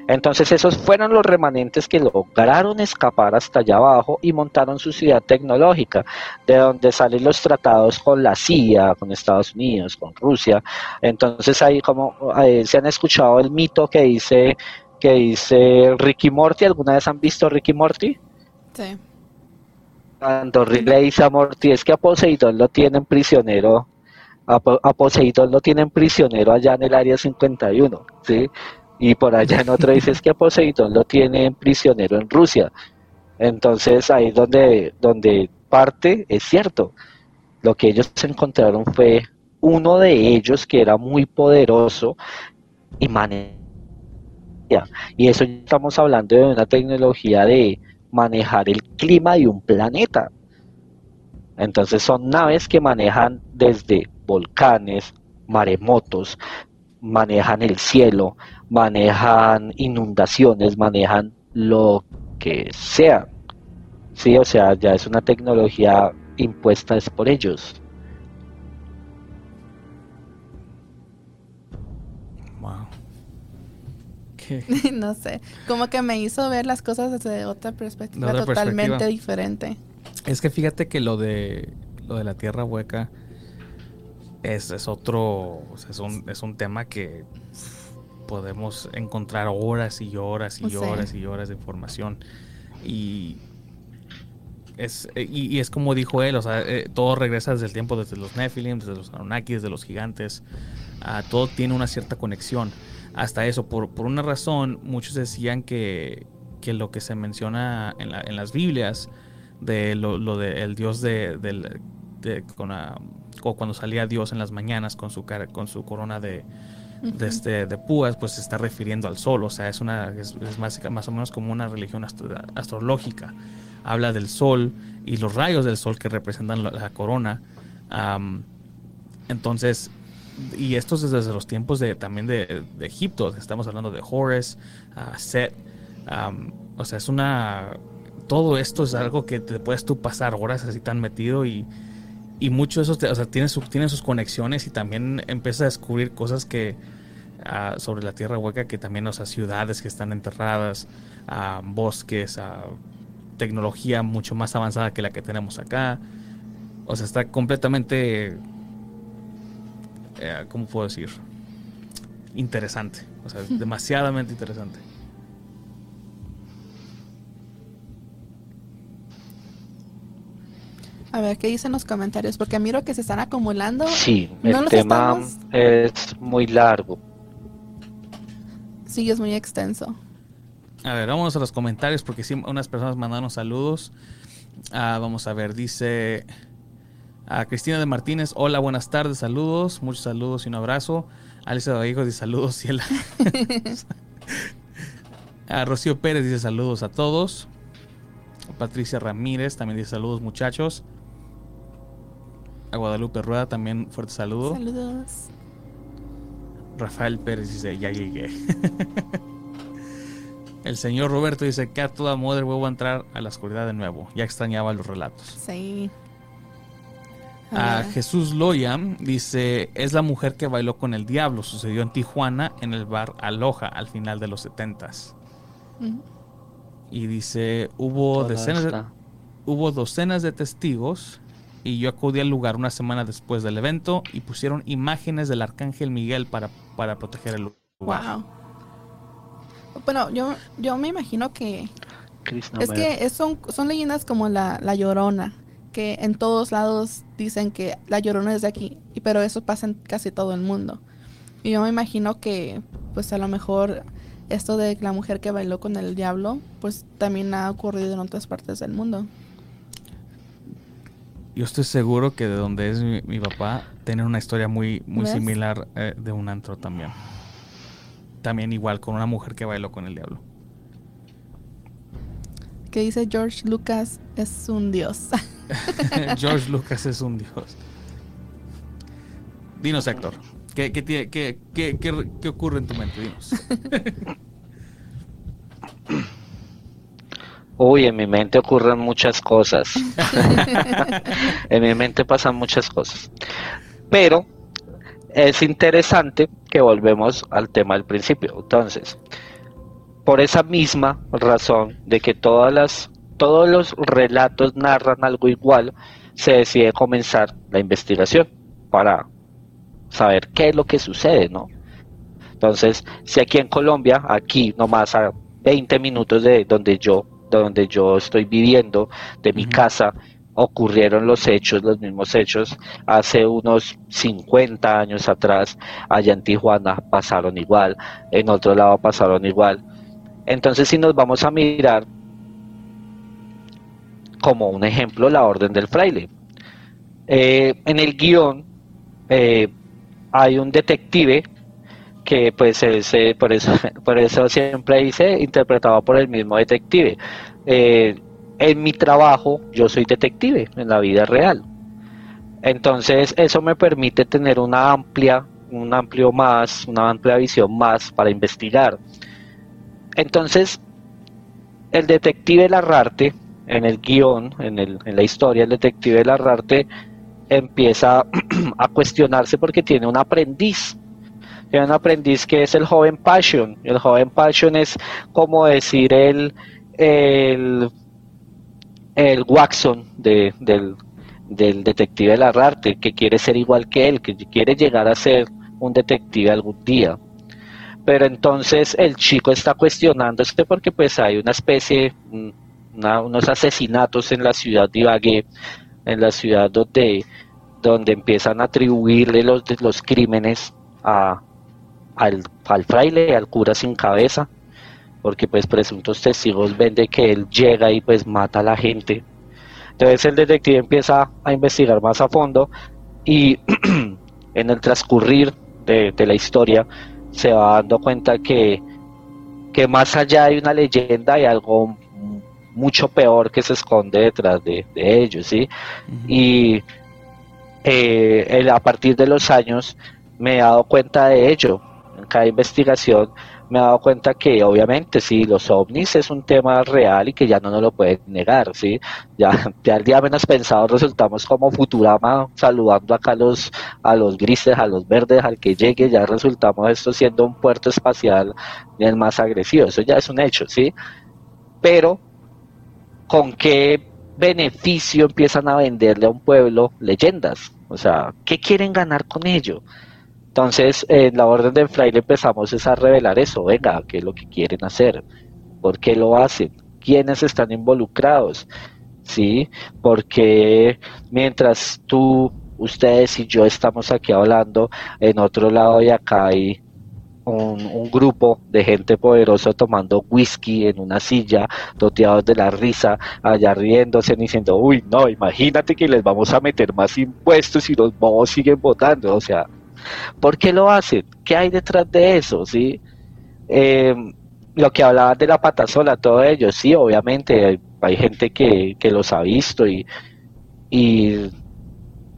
Entonces esos fueron los remanentes que lograron escapar hasta allá abajo y montaron su ciudad tecnológica, de donde salen los tratados con la CIA, con Estados Unidos, con Rusia. Entonces ahí como eh, se han escuchado el mito que dice que dice Ricky Morty, ¿alguna vez han visto Ricky Morty? Sí. Cuando Rick le dice a Morty es que a Poseidón lo tienen prisionero, a, a Poseidón lo tienen prisionero allá en el área 51, ¿sí? Y por allá en otro dice que a Poseidón lo tienen prisionero en Rusia. Entonces ahí donde, donde parte es cierto. Lo que ellos encontraron fue uno de ellos que era muy poderoso y maneja. Y eso estamos hablando de una tecnología de manejar el clima de un planeta. Entonces son naves que manejan desde volcanes, maremotos, manejan el cielo, manejan inundaciones, manejan lo que sea. Sí, o sea, ya es una tecnología impuesta es por ellos. Wow. no sé, como que me hizo ver las cosas desde otra perspectiva otra totalmente perspectiva. diferente. Es que fíjate que lo de lo de la tierra hueca es, es otro, es un, es un tema que podemos encontrar horas y horas y horas y horas de información. Y es, y, y es como dijo él, o sea, eh, todo regresa desde el tiempo, desde los Nephilim, desde los Anunnaki, desde los gigantes. Ah, todo tiene una cierta conexión. Hasta eso, por, por una razón, muchos decían que, que lo que se menciona en, la- en las Biblias, de lo, lo de el Dios de, del- de- con la- o cuando salía Dios en las mañanas con su cara, con su corona de, de, este, de púas, pues se está refiriendo al sol. O sea, es una es, más, más o menos como una religión astro- astrológica. Habla del sol y los rayos del sol que representan la, corona. Entonces, y esto es desde los tiempos de también de, Egipto. Estamos hablando de Horus, ah, Set. o sea, es una. Todo esto es algo que te puedes tú pasar horas así tan metido y, y mucho de eso te- o sea, tiene, su- tiene sus conexiones y también empiezas a descubrir cosas que ah, sobre la tierra hueca que también, o sea, ciudades que están enterradas, ah, bosques, ah, tecnología mucho más avanzada que la que tenemos acá. O sea, está completamente, eh, ¿cómo puedo decir? Interesante. O sea, demasiadamente interesante. A ver, ¿qué dicen los comentarios? Porque miro que se están acumulando. Sí, No el tema estamos- es muy largo. Sí, es muy extenso. A ver, vamos a los comentarios porque sí, unas personas mandaron saludos. Ah, vamos a ver, dice a Cristina de Martínez, hola, buenas tardes, saludos, muchos saludos y un abrazo. Alicia Vallejo dice saludos, Ciela. a Rocío Pérez dice saludos a todos. Patricia Ramírez también dice saludos, muchachos. A Guadalupe Rueda también fuerte saludo. Saludos. Rafael Pérez dice, ya llegué. El señor Roberto dice que a toda madre vuelvo a entrar a la oscuridad de nuevo. Ya extrañaba los relatos. Sí. A Jesús Loya dice, es la mujer que bailó con el diablo. Sucedió en Tijuana en el bar Aloha al final de los setentas. Y dice, hubo decenas hubo docenas de testigos y yo acudí al lugar una semana después del evento y pusieron imágenes del arcángel Miguel para, para proteger el lugar. Wow. Bueno, yo, yo me imagino que es que son, son leyendas como la, la Llorona, que en todos lados dicen que la Llorona es de aquí, pero eso pasa en casi todo el mundo. Y yo me imagino que, pues a lo mejor esto de la mujer que bailó con el diablo, pues también ha ocurrido en otras partes del mundo. Yo estoy seguro que de donde es mi, papá, tiene una historia muy, muy similar eh, de un antro también. También igual, con una mujer que bailó con el diablo. Que dice George Lucas es un dios. George Lucas es un dios. Dinos, Héctor. ¿Qué, qué, qué, qué ocurre en tu mente? Dinos. Uy, en mi mente ocurren muchas cosas. en mi mente pasan muchas cosas. Pero es interesante que volvemos al tema del principio. Entonces, por esa misma razón de que todas las, todos los relatos narran algo igual, se decide comenzar la investigación para saber qué es lo que sucede, ¿no? Entonces, si aquí en Colombia, aquí nomás a 20 minutos de donde yo donde yo estoy viviendo, de mi casa, ocurrieron los hechos, los mismos hechos, hace unos 50 años atrás, allá en Tijuana pasaron igual, en otro lado pasaron igual. Entonces, si nos vamos a mirar como un ejemplo, la Orden del Fraile. Eh, en el guion eh, hay un detective que pues es, por, eso, por eso siempre dice interpretado por el mismo detective. Eh, en mi trabajo yo soy detective en la vida real. Entonces eso me permite tener una amplia, un amplio más, una amplia visión más para investigar. Entonces, el detective Larrarte, en el guion, en, el, en la historia, el detective Larrarte empieza a cuestionarse porque tiene un aprendiz un aprendiz que es el joven Passion. El joven Passion es como decir el, el, el Watson de, del, del detective Larrarte, que quiere ser igual que él, que quiere llegar a ser un detective algún día. Pero entonces el chico está cuestionándose porque pues hay una especie, unos asesinatos en la ciudad de Ibagué, en la ciudad donde, donde empiezan a atribuirle los, los crímenes a, al, fraile, al cura sin cabeza, porque pues presuntos testigos ven de que él llega y pues mata a la gente. Entonces el detective empieza a investigar más a fondo y en el transcurrir de, la historia se va dando cuenta que, que más allá de una leyenda hay algo mucho peor que se esconde detrás de, ellos, ¿sí? Y eh, a partir de los años me he dado cuenta de ello, cada investigación me he dado cuenta que obviamente sí, los ovnis es un tema real y que ya no nos lo pueden negar, ¿sí? Ya, ya el día menos pensado resultamos como Futurama saludando acá a los, a los grises, a los verdes, al que llegue, ya resultamos esto siendo un puerto espacial el más agresivo, eso ya es un hecho, ¿sí? Pero, ¿con qué beneficio empiezan a venderle a un pueblo leyendas? O sea, ¿qué quieren ganar con ello? Entonces, en la orden del fraile empezamos a revelar eso, venga, qué es lo que quieren hacer, por qué lo hacen, quiénes están involucrados, ¿sí? Porque mientras tú, ustedes y yo estamos aquí hablando, en otro lado de acá hay un, grupo de gente poderosa tomando whisky en una silla, doteados de la risa, allá riéndose, diciendo, uy, no, imagínate que les vamos a meter más impuestos y los bobos siguen votando, o sea, ¿Por qué lo hacen? ¿Qué hay detrás de eso? ¿sí? Em, lo que hablaban de la patasola, todo ello, sí, obviamente hay, gente que, los ha visto y, y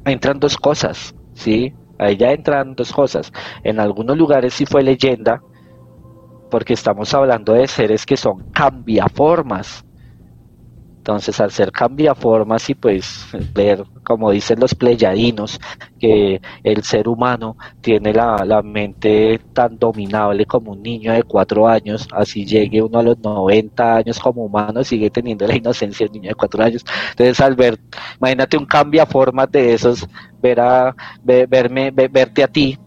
entran dos cosas, ¿sí? Ahí ya entran dos cosas. En algunos lugares sí fue leyenda, porque estamos hablando de seres que son cambiaformas. Entonces, al ser cambiaformas y pues ver, como dicen los pleyadinos, que el ser humano tiene la, la, mente tan dominable como un niño de cuatro años, así llegue uno a los 90 años como humano, sigue teniendo la inocencia del niño de cuatro años. Entonces, al ver, imagínate un cambiaformas de esos, ver a, verme, verte a ti,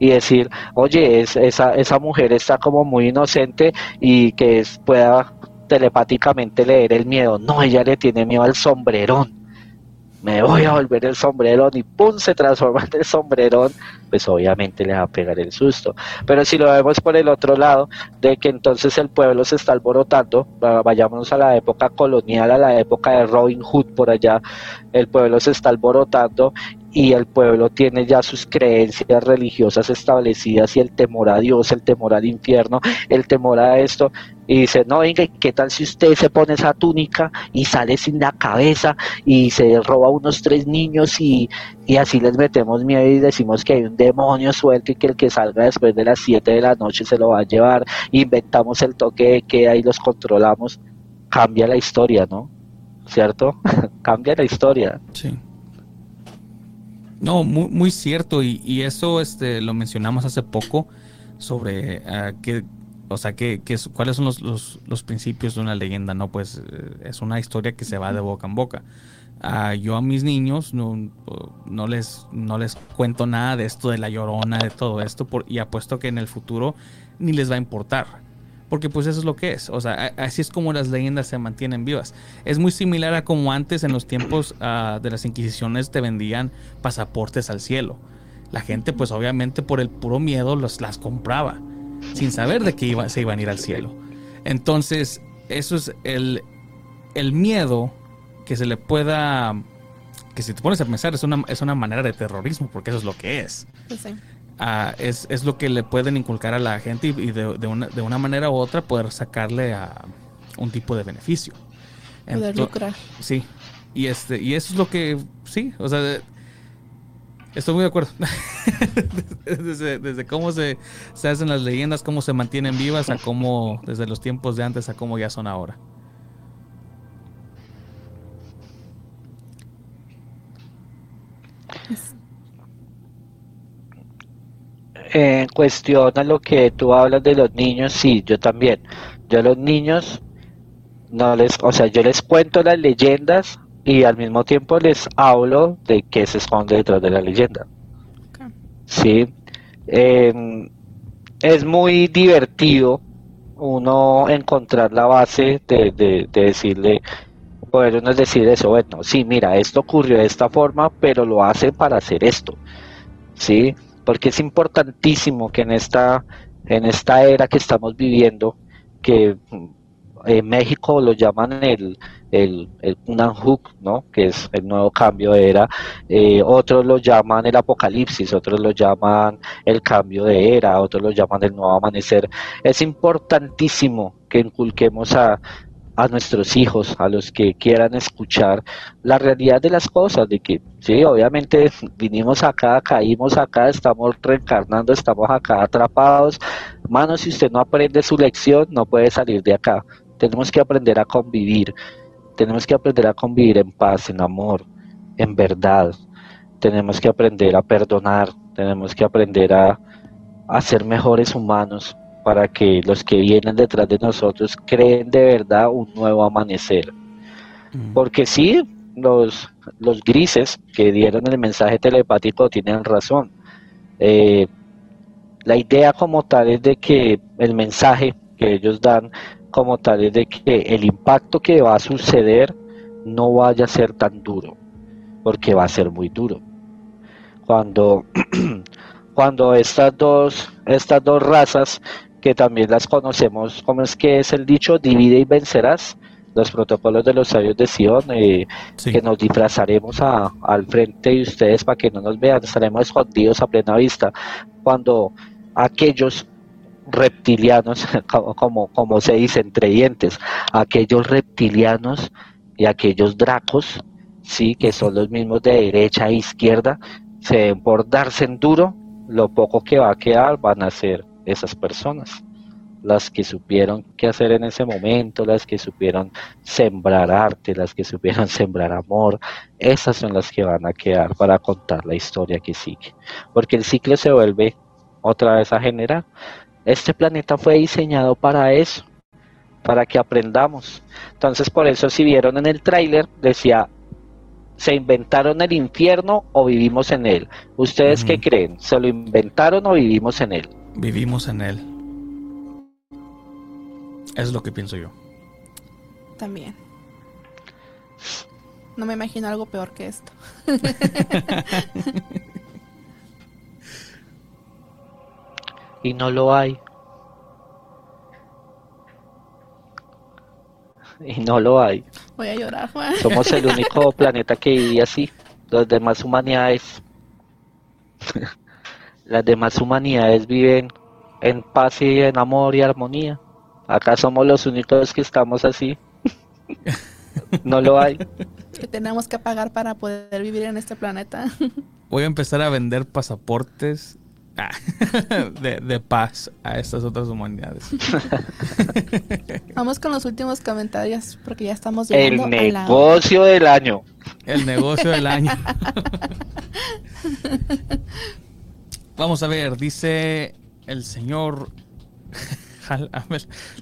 y decir, oye, es, esa, esa mujer está como muy inocente y que es, pueda telepáticamente leer el miedo. No, ella le tiene miedo al sombrerón. Me voy a volver el sombrerón y ¡pum! se transforma en el sombrerón. Pues obviamente le va a pegar el susto. Pero si lo vemos por el otro lado, de que entonces el pueblo se está alborotando, vayámonos a la época colonial, a la época de Robin Hood por allá, el pueblo se está alborotando y el pueblo tiene ya sus creencias religiosas establecidas y el temor a Dios, el temor al infierno, el temor a esto, y dice, no, venga, ¿qué tal si usted se pone esa túnica y sale sin la cabeza y se roba unos tres niños y, y así les metemos miedo y decimos que hay un demonio suelto y que el que salga después de las siete de la noche se lo va a llevar, inventamos el toque de queda y los controlamos, cambia la historia, ¿no? ¿Cierto? cambia la historia. Sí. No, muy, muy cierto, y, y, eso este, lo mencionamos hace poco sobre uh, que, o sea, que, que, cuáles son los, los, los, principios de una leyenda, ¿no? Pues eh, es una historia que se va de boca en boca. Uh, yo a mis niños no, no, les, no les cuento nada de esto, de la llorona, de todo esto, por, y apuesto que en el futuro ni les va a importar porque pues eso es lo que es. O sea, así es como las leyendas se mantienen vivas. Es muy similar a como antes en los tiempos uh, de las Inquisiciones te vendían pasaportes al cielo. La gente pues obviamente por el puro miedo los, las compraba, sin saber de que iba, se iban a ir al cielo. Entonces, eso es el, el miedo que se le pueda... Que si te pones a pensar es una, es una manera de terrorismo, porque eso es lo que es. Pues sí es, es, lo que le pueden inculcar a la gente y, de, de, una, de, una, manera u otra poder sacarle a un tipo de beneficio. Poder lucrar. Sí. Y este, y eso es lo que, sí, o sea, estoy muy de acuerdo. desde, desde, cómo se, se hacen las leyendas, cómo se mantienen vivas, a cómo, desde los tiempos de antes a cómo ya son ahora. En cuestión a lo que tú hablas de los niños, sí, yo también. Yo a los niños no les, o sea, yo les cuento las leyendas y al mismo tiempo les hablo de qué se esconde detrás de la leyenda. Sí. Em, es muy divertido uno encontrar la base de, de, de decirle, poder uno decir eso, bueno, sí, mira, esto ocurrió de esta forma, pero lo hace para hacer esto. ¿Sí? Porque es importantísimo que en esta, en esta era que estamos viviendo, que en México lo llaman el, el, el ¿no? que es el nuevo cambio de era, eh, otros lo llaman el apocalipsis, otros lo llaman el cambio de era, otros lo llaman el nuevo amanecer. Es importantísimo que inculquemos a, a nuestros hijos, a los que quieran escuchar la realidad de las cosas, de que sí, obviamente vinimos acá, caímos acá, estamos reencarnando, estamos acá atrapados. Mano, si usted no aprende su lección, no puede salir de acá. Tenemos que aprender a convivir, tenemos que aprender a convivir en paz, en amor, en verdad. Tenemos que aprender a perdonar, tenemos que aprender a, a ser mejores humanos, para que los que vienen detrás de nosotros creen de verdad un nuevo amanecer. Mm. Porque sí, los, los grises que dieron el mensaje telepático tienen razón. Eh, la idea como tal es de que el mensaje que ellos dan como tal es de que el impacto que va a suceder no vaya a ser tan duro, porque va a ser muy duro. Cuando, cuando estas dos, estas dos razas que también las conocemos, como es que es el dicho, divide y vencerás, los protocolos de los sabios de Sion, eh, que nos disfrazaremos a, al frente de ustedes para que no nos vean, estaremos escondidos a plena vista, cuando aquellos reptilianos, como, como se dice entre dientes, aquellos reptilianos y aquellos dracos, sí, que son los mismos de derecha e izquierda, se ven por darse en duro, lo poco que va a quedar van a ser esas personas. Las que supieron qué hacer en ese momento, las que supieron sembrar arte, las que supieron sembrar amor, esas son las que van a quedar para contar la historia que sigue. Porque el ciclo se vuelve otra vez a generar. Este planeta fue diseñado para eso, para que aprendamos. Entonces por eso si vieron en el tráiler decía ¿Se inventaron el infierno o vivimos en él? ¿Ustedes qué creen? ¿Se lo inventaron o vivimos en él? Vivimos en él. Es lo que pienso yo. También. No me imagino algo peor que esto. y no lo hay. Y no lo hay. Voy a llorar, Juan. Somos el único planeta que vive así. Las demás humanidades. Las demás humanidades viven en paz y en amor y armonía. Acá somos los únicos que estamos así. no lo hay. Que tenemos que pagar para poder vivir en este planeta. Voy a empezar a vender pasaportes ah, de, paz a estas otras humanidades. Vamos con los últimos comentarios porque ya estamos llegando El negocio del año. El negocio del año. Vamos a ver, dice el señor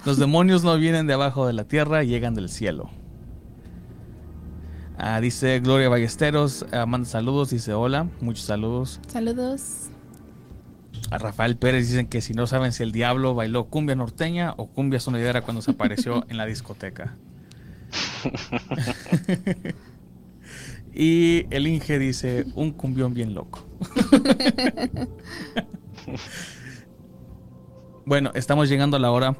los demonios no vienen de abajo de la tierra, llegan del cielo. Ah, dice Gloria Ballesteros, ah, manda saludos, dice hola, muchos saludos. Saludos. A Rafael Pérez dicen que si no saben si el diablo bailó cumbia norteña o cumbia sonidera cuando se apareció en la discoteca. y el Inge dice un cumbión bien loco. Bueno, estamos llegando a la hora.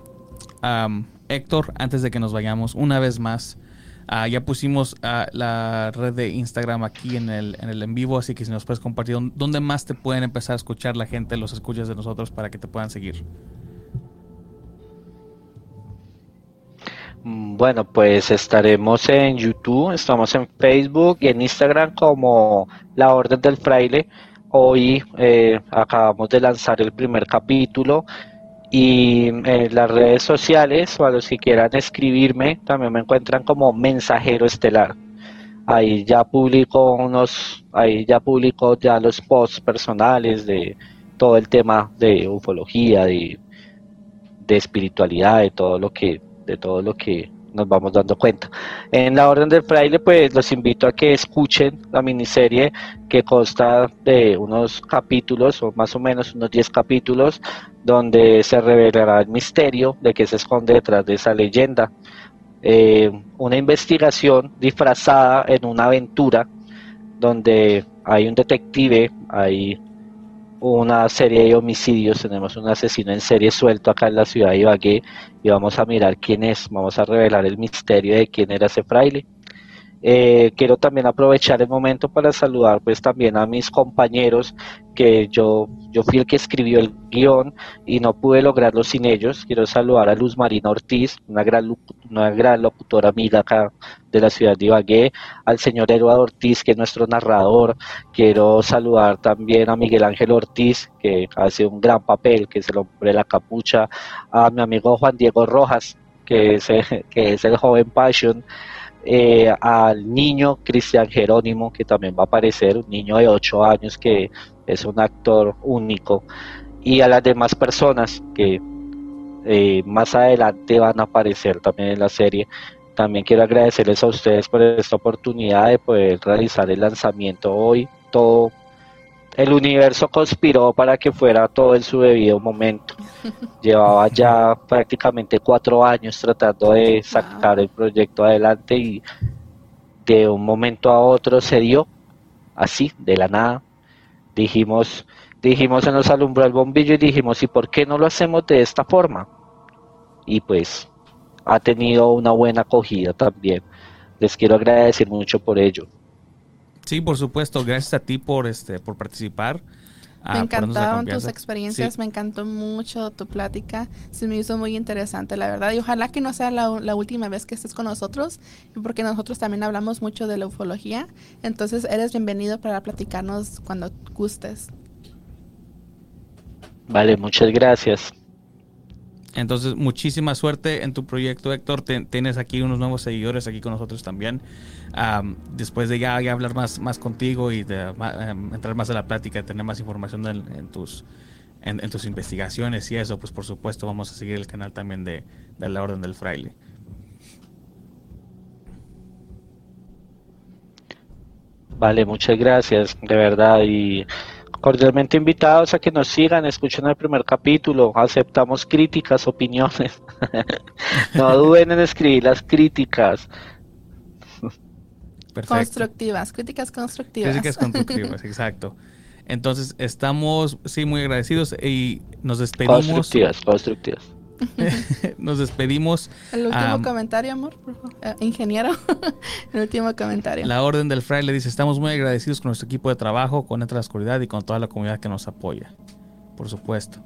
Héctor, antes de que nos vayamos, una vez más, ah, ya pusimos ah, la red de Instagram aquí en el, en el en vivo, así que si nos puedes compartir, ¿dónde más te pueden empezar a escuchar la gente, los escuchas de nosotros para que te puedan seguir? Bueno, pues estaremos en YouTube, estamos en Facebook y en Instagram como La Orden del Fraile. Hoy eh, acabamos de lanzar el primer capítulo y en eh, las redes sociales, o a los que quieran escribirme, también me encuentran como mensajero estelar. Ahí ya publico unos, ahí ya publico ya los posts personales de todo el tema de ufología, de, de espiritualidad, de todo lo que, de todo lo que nos vamos dando cuenta. En la Orden del Fraile, pues los invito a que escuchen la miniserie que consta de unos capítulos, o más o menos unos 10 capítulos, donde se revelará el misterio de que se esconde detrás de esa leyenda. Eh, una investigación disfrazada en una aventura donde hay un detective, hay una serie de homicidios, tenemos un asesino en serie suelto acá en la ciudad de Ibagué y vamos a mirar quién es, vamos a revelar el misterio de quién era ese fraile. Eh, quiero también aprovechar el momento para saludar pues también a mis compañeros que yo, yo fui el que escribió el guion y no pude lograrlo sin ellos. Quiero saludar a Luz Marina Ortiz, una gran, una gran locutora amiga acá de la ciudad de Ibagué, al señor Eduardo Ortiz, que es nuestro narrador. Quiero saludar también a Miguel Ángel Ortiz, que hace un gran papel, que el hombre de la capucha, a mi amigo Juan Diego Rojas, que es, que es el joven Passion, eh, al niño Cristian Jerónimo, que también va a aparecer, un niño de 8 años que es un actor único, y a las demás personas que eh, más adelante van a aparecer también en la serie. También quiero agradecerles a ustedes por esta oportunidad de poder realizar el lanzamiento hoy. Todo el universo conspiró para que fuera todo en su debido momento. Llevaba ya prácticamente cuatro años tratando de sacar el proyecto adelante y de un momento a otro se dio así, de la nada. Dijimos, dijimos, se nos alumbró el bombillo y dijimos, ¿y por qué no lo hacemos de esta forma? Y pues ha tenido una buena acogida también. Les quiero agradecer mucho por ello. Sí, por supuesto. Gracias a ti por este por participar. Me encantaron tus experiencias, me encantó mucho tu plática, se me hizo muy interesante, la verdad, y ojalá que no sea la, la, última vez que estés con nosotros, porque nosotros también hablamos mucho de la ufología, entonces eres bienvenido para platicarnos cuando gustes. Vale, muchas gracias. Entonces, muchísima suerte en tu proyecto, Héctor. tienes aquí unos nuevos seguidores aquí con nosotros también. después de ya, hablar más, más contigo y de em, entrar más en la plática, tener más información en, tus, en, tus investigaciones y eso, pues por supuesto vamos a seguir el canal también de, de la Orden del Fraile. Vale, muchas gracias, de verdad. Y cordialmente invitados a que nos sigan, escuchen el primer capítulo, aceptamos críticas, opiniones. no duden en escribir las críticas. Constructivas, críticas constructivas. Críticas constructivas, exacto. Entonces, estamos, sí, muy agradecidos y nos despedimos. Constructivas, constructivas. Nos despedimos. El último comentario, amor, eh, ingeniero. el último comentario. La Orden del Fraile dice: Estamos muy agradecidos con nuestro equipo de trabajo, con Entre la Oscuridad y con toda la comunidad que nos apoya. Por supuesto.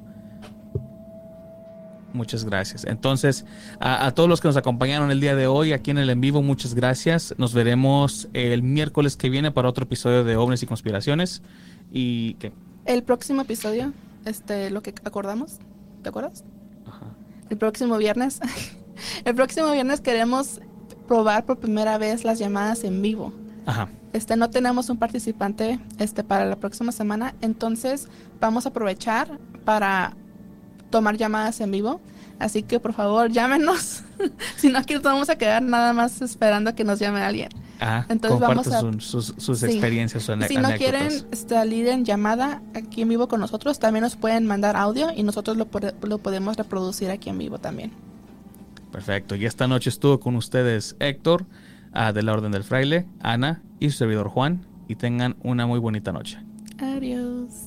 Muchas gracias. Entonces, a, todos los que nos acompañaron el día de hoy aquí en el en vivo, muchas gracias. Nos veremos el miércoles que viene para otro episodio de OVNIs y Conspiraciones. Y ¿qué? El próximo episodio, este, lo que acordamos, ¿te acuerdas? El próximo viernes. el próximo viernes queremos probar por primera vez las llamadas en vivo. Ajá. Este, no tenemos un participante este, para la próxima semana, entonces vamos a aprovechar para tomar llamadas en vivo. Así que por favor llámenos. si no, aquí nos vamos a quedar nada más esperando a que nos llame alguien. Ah, Entonces vamos a sus, sus experiencias, sus Si no quieren salir en llamada aquí en vivo con nosotros, también nos pueden mandar audio y nosotros lo, lo podemos reproducir aquí en vivo también. Perfecto. Y esta noche estuvo con ustedes Héctor, uh, de la Orden del Fraile, Ana y su servidor Juan. Y tengan una muy bonita noche. Adiós.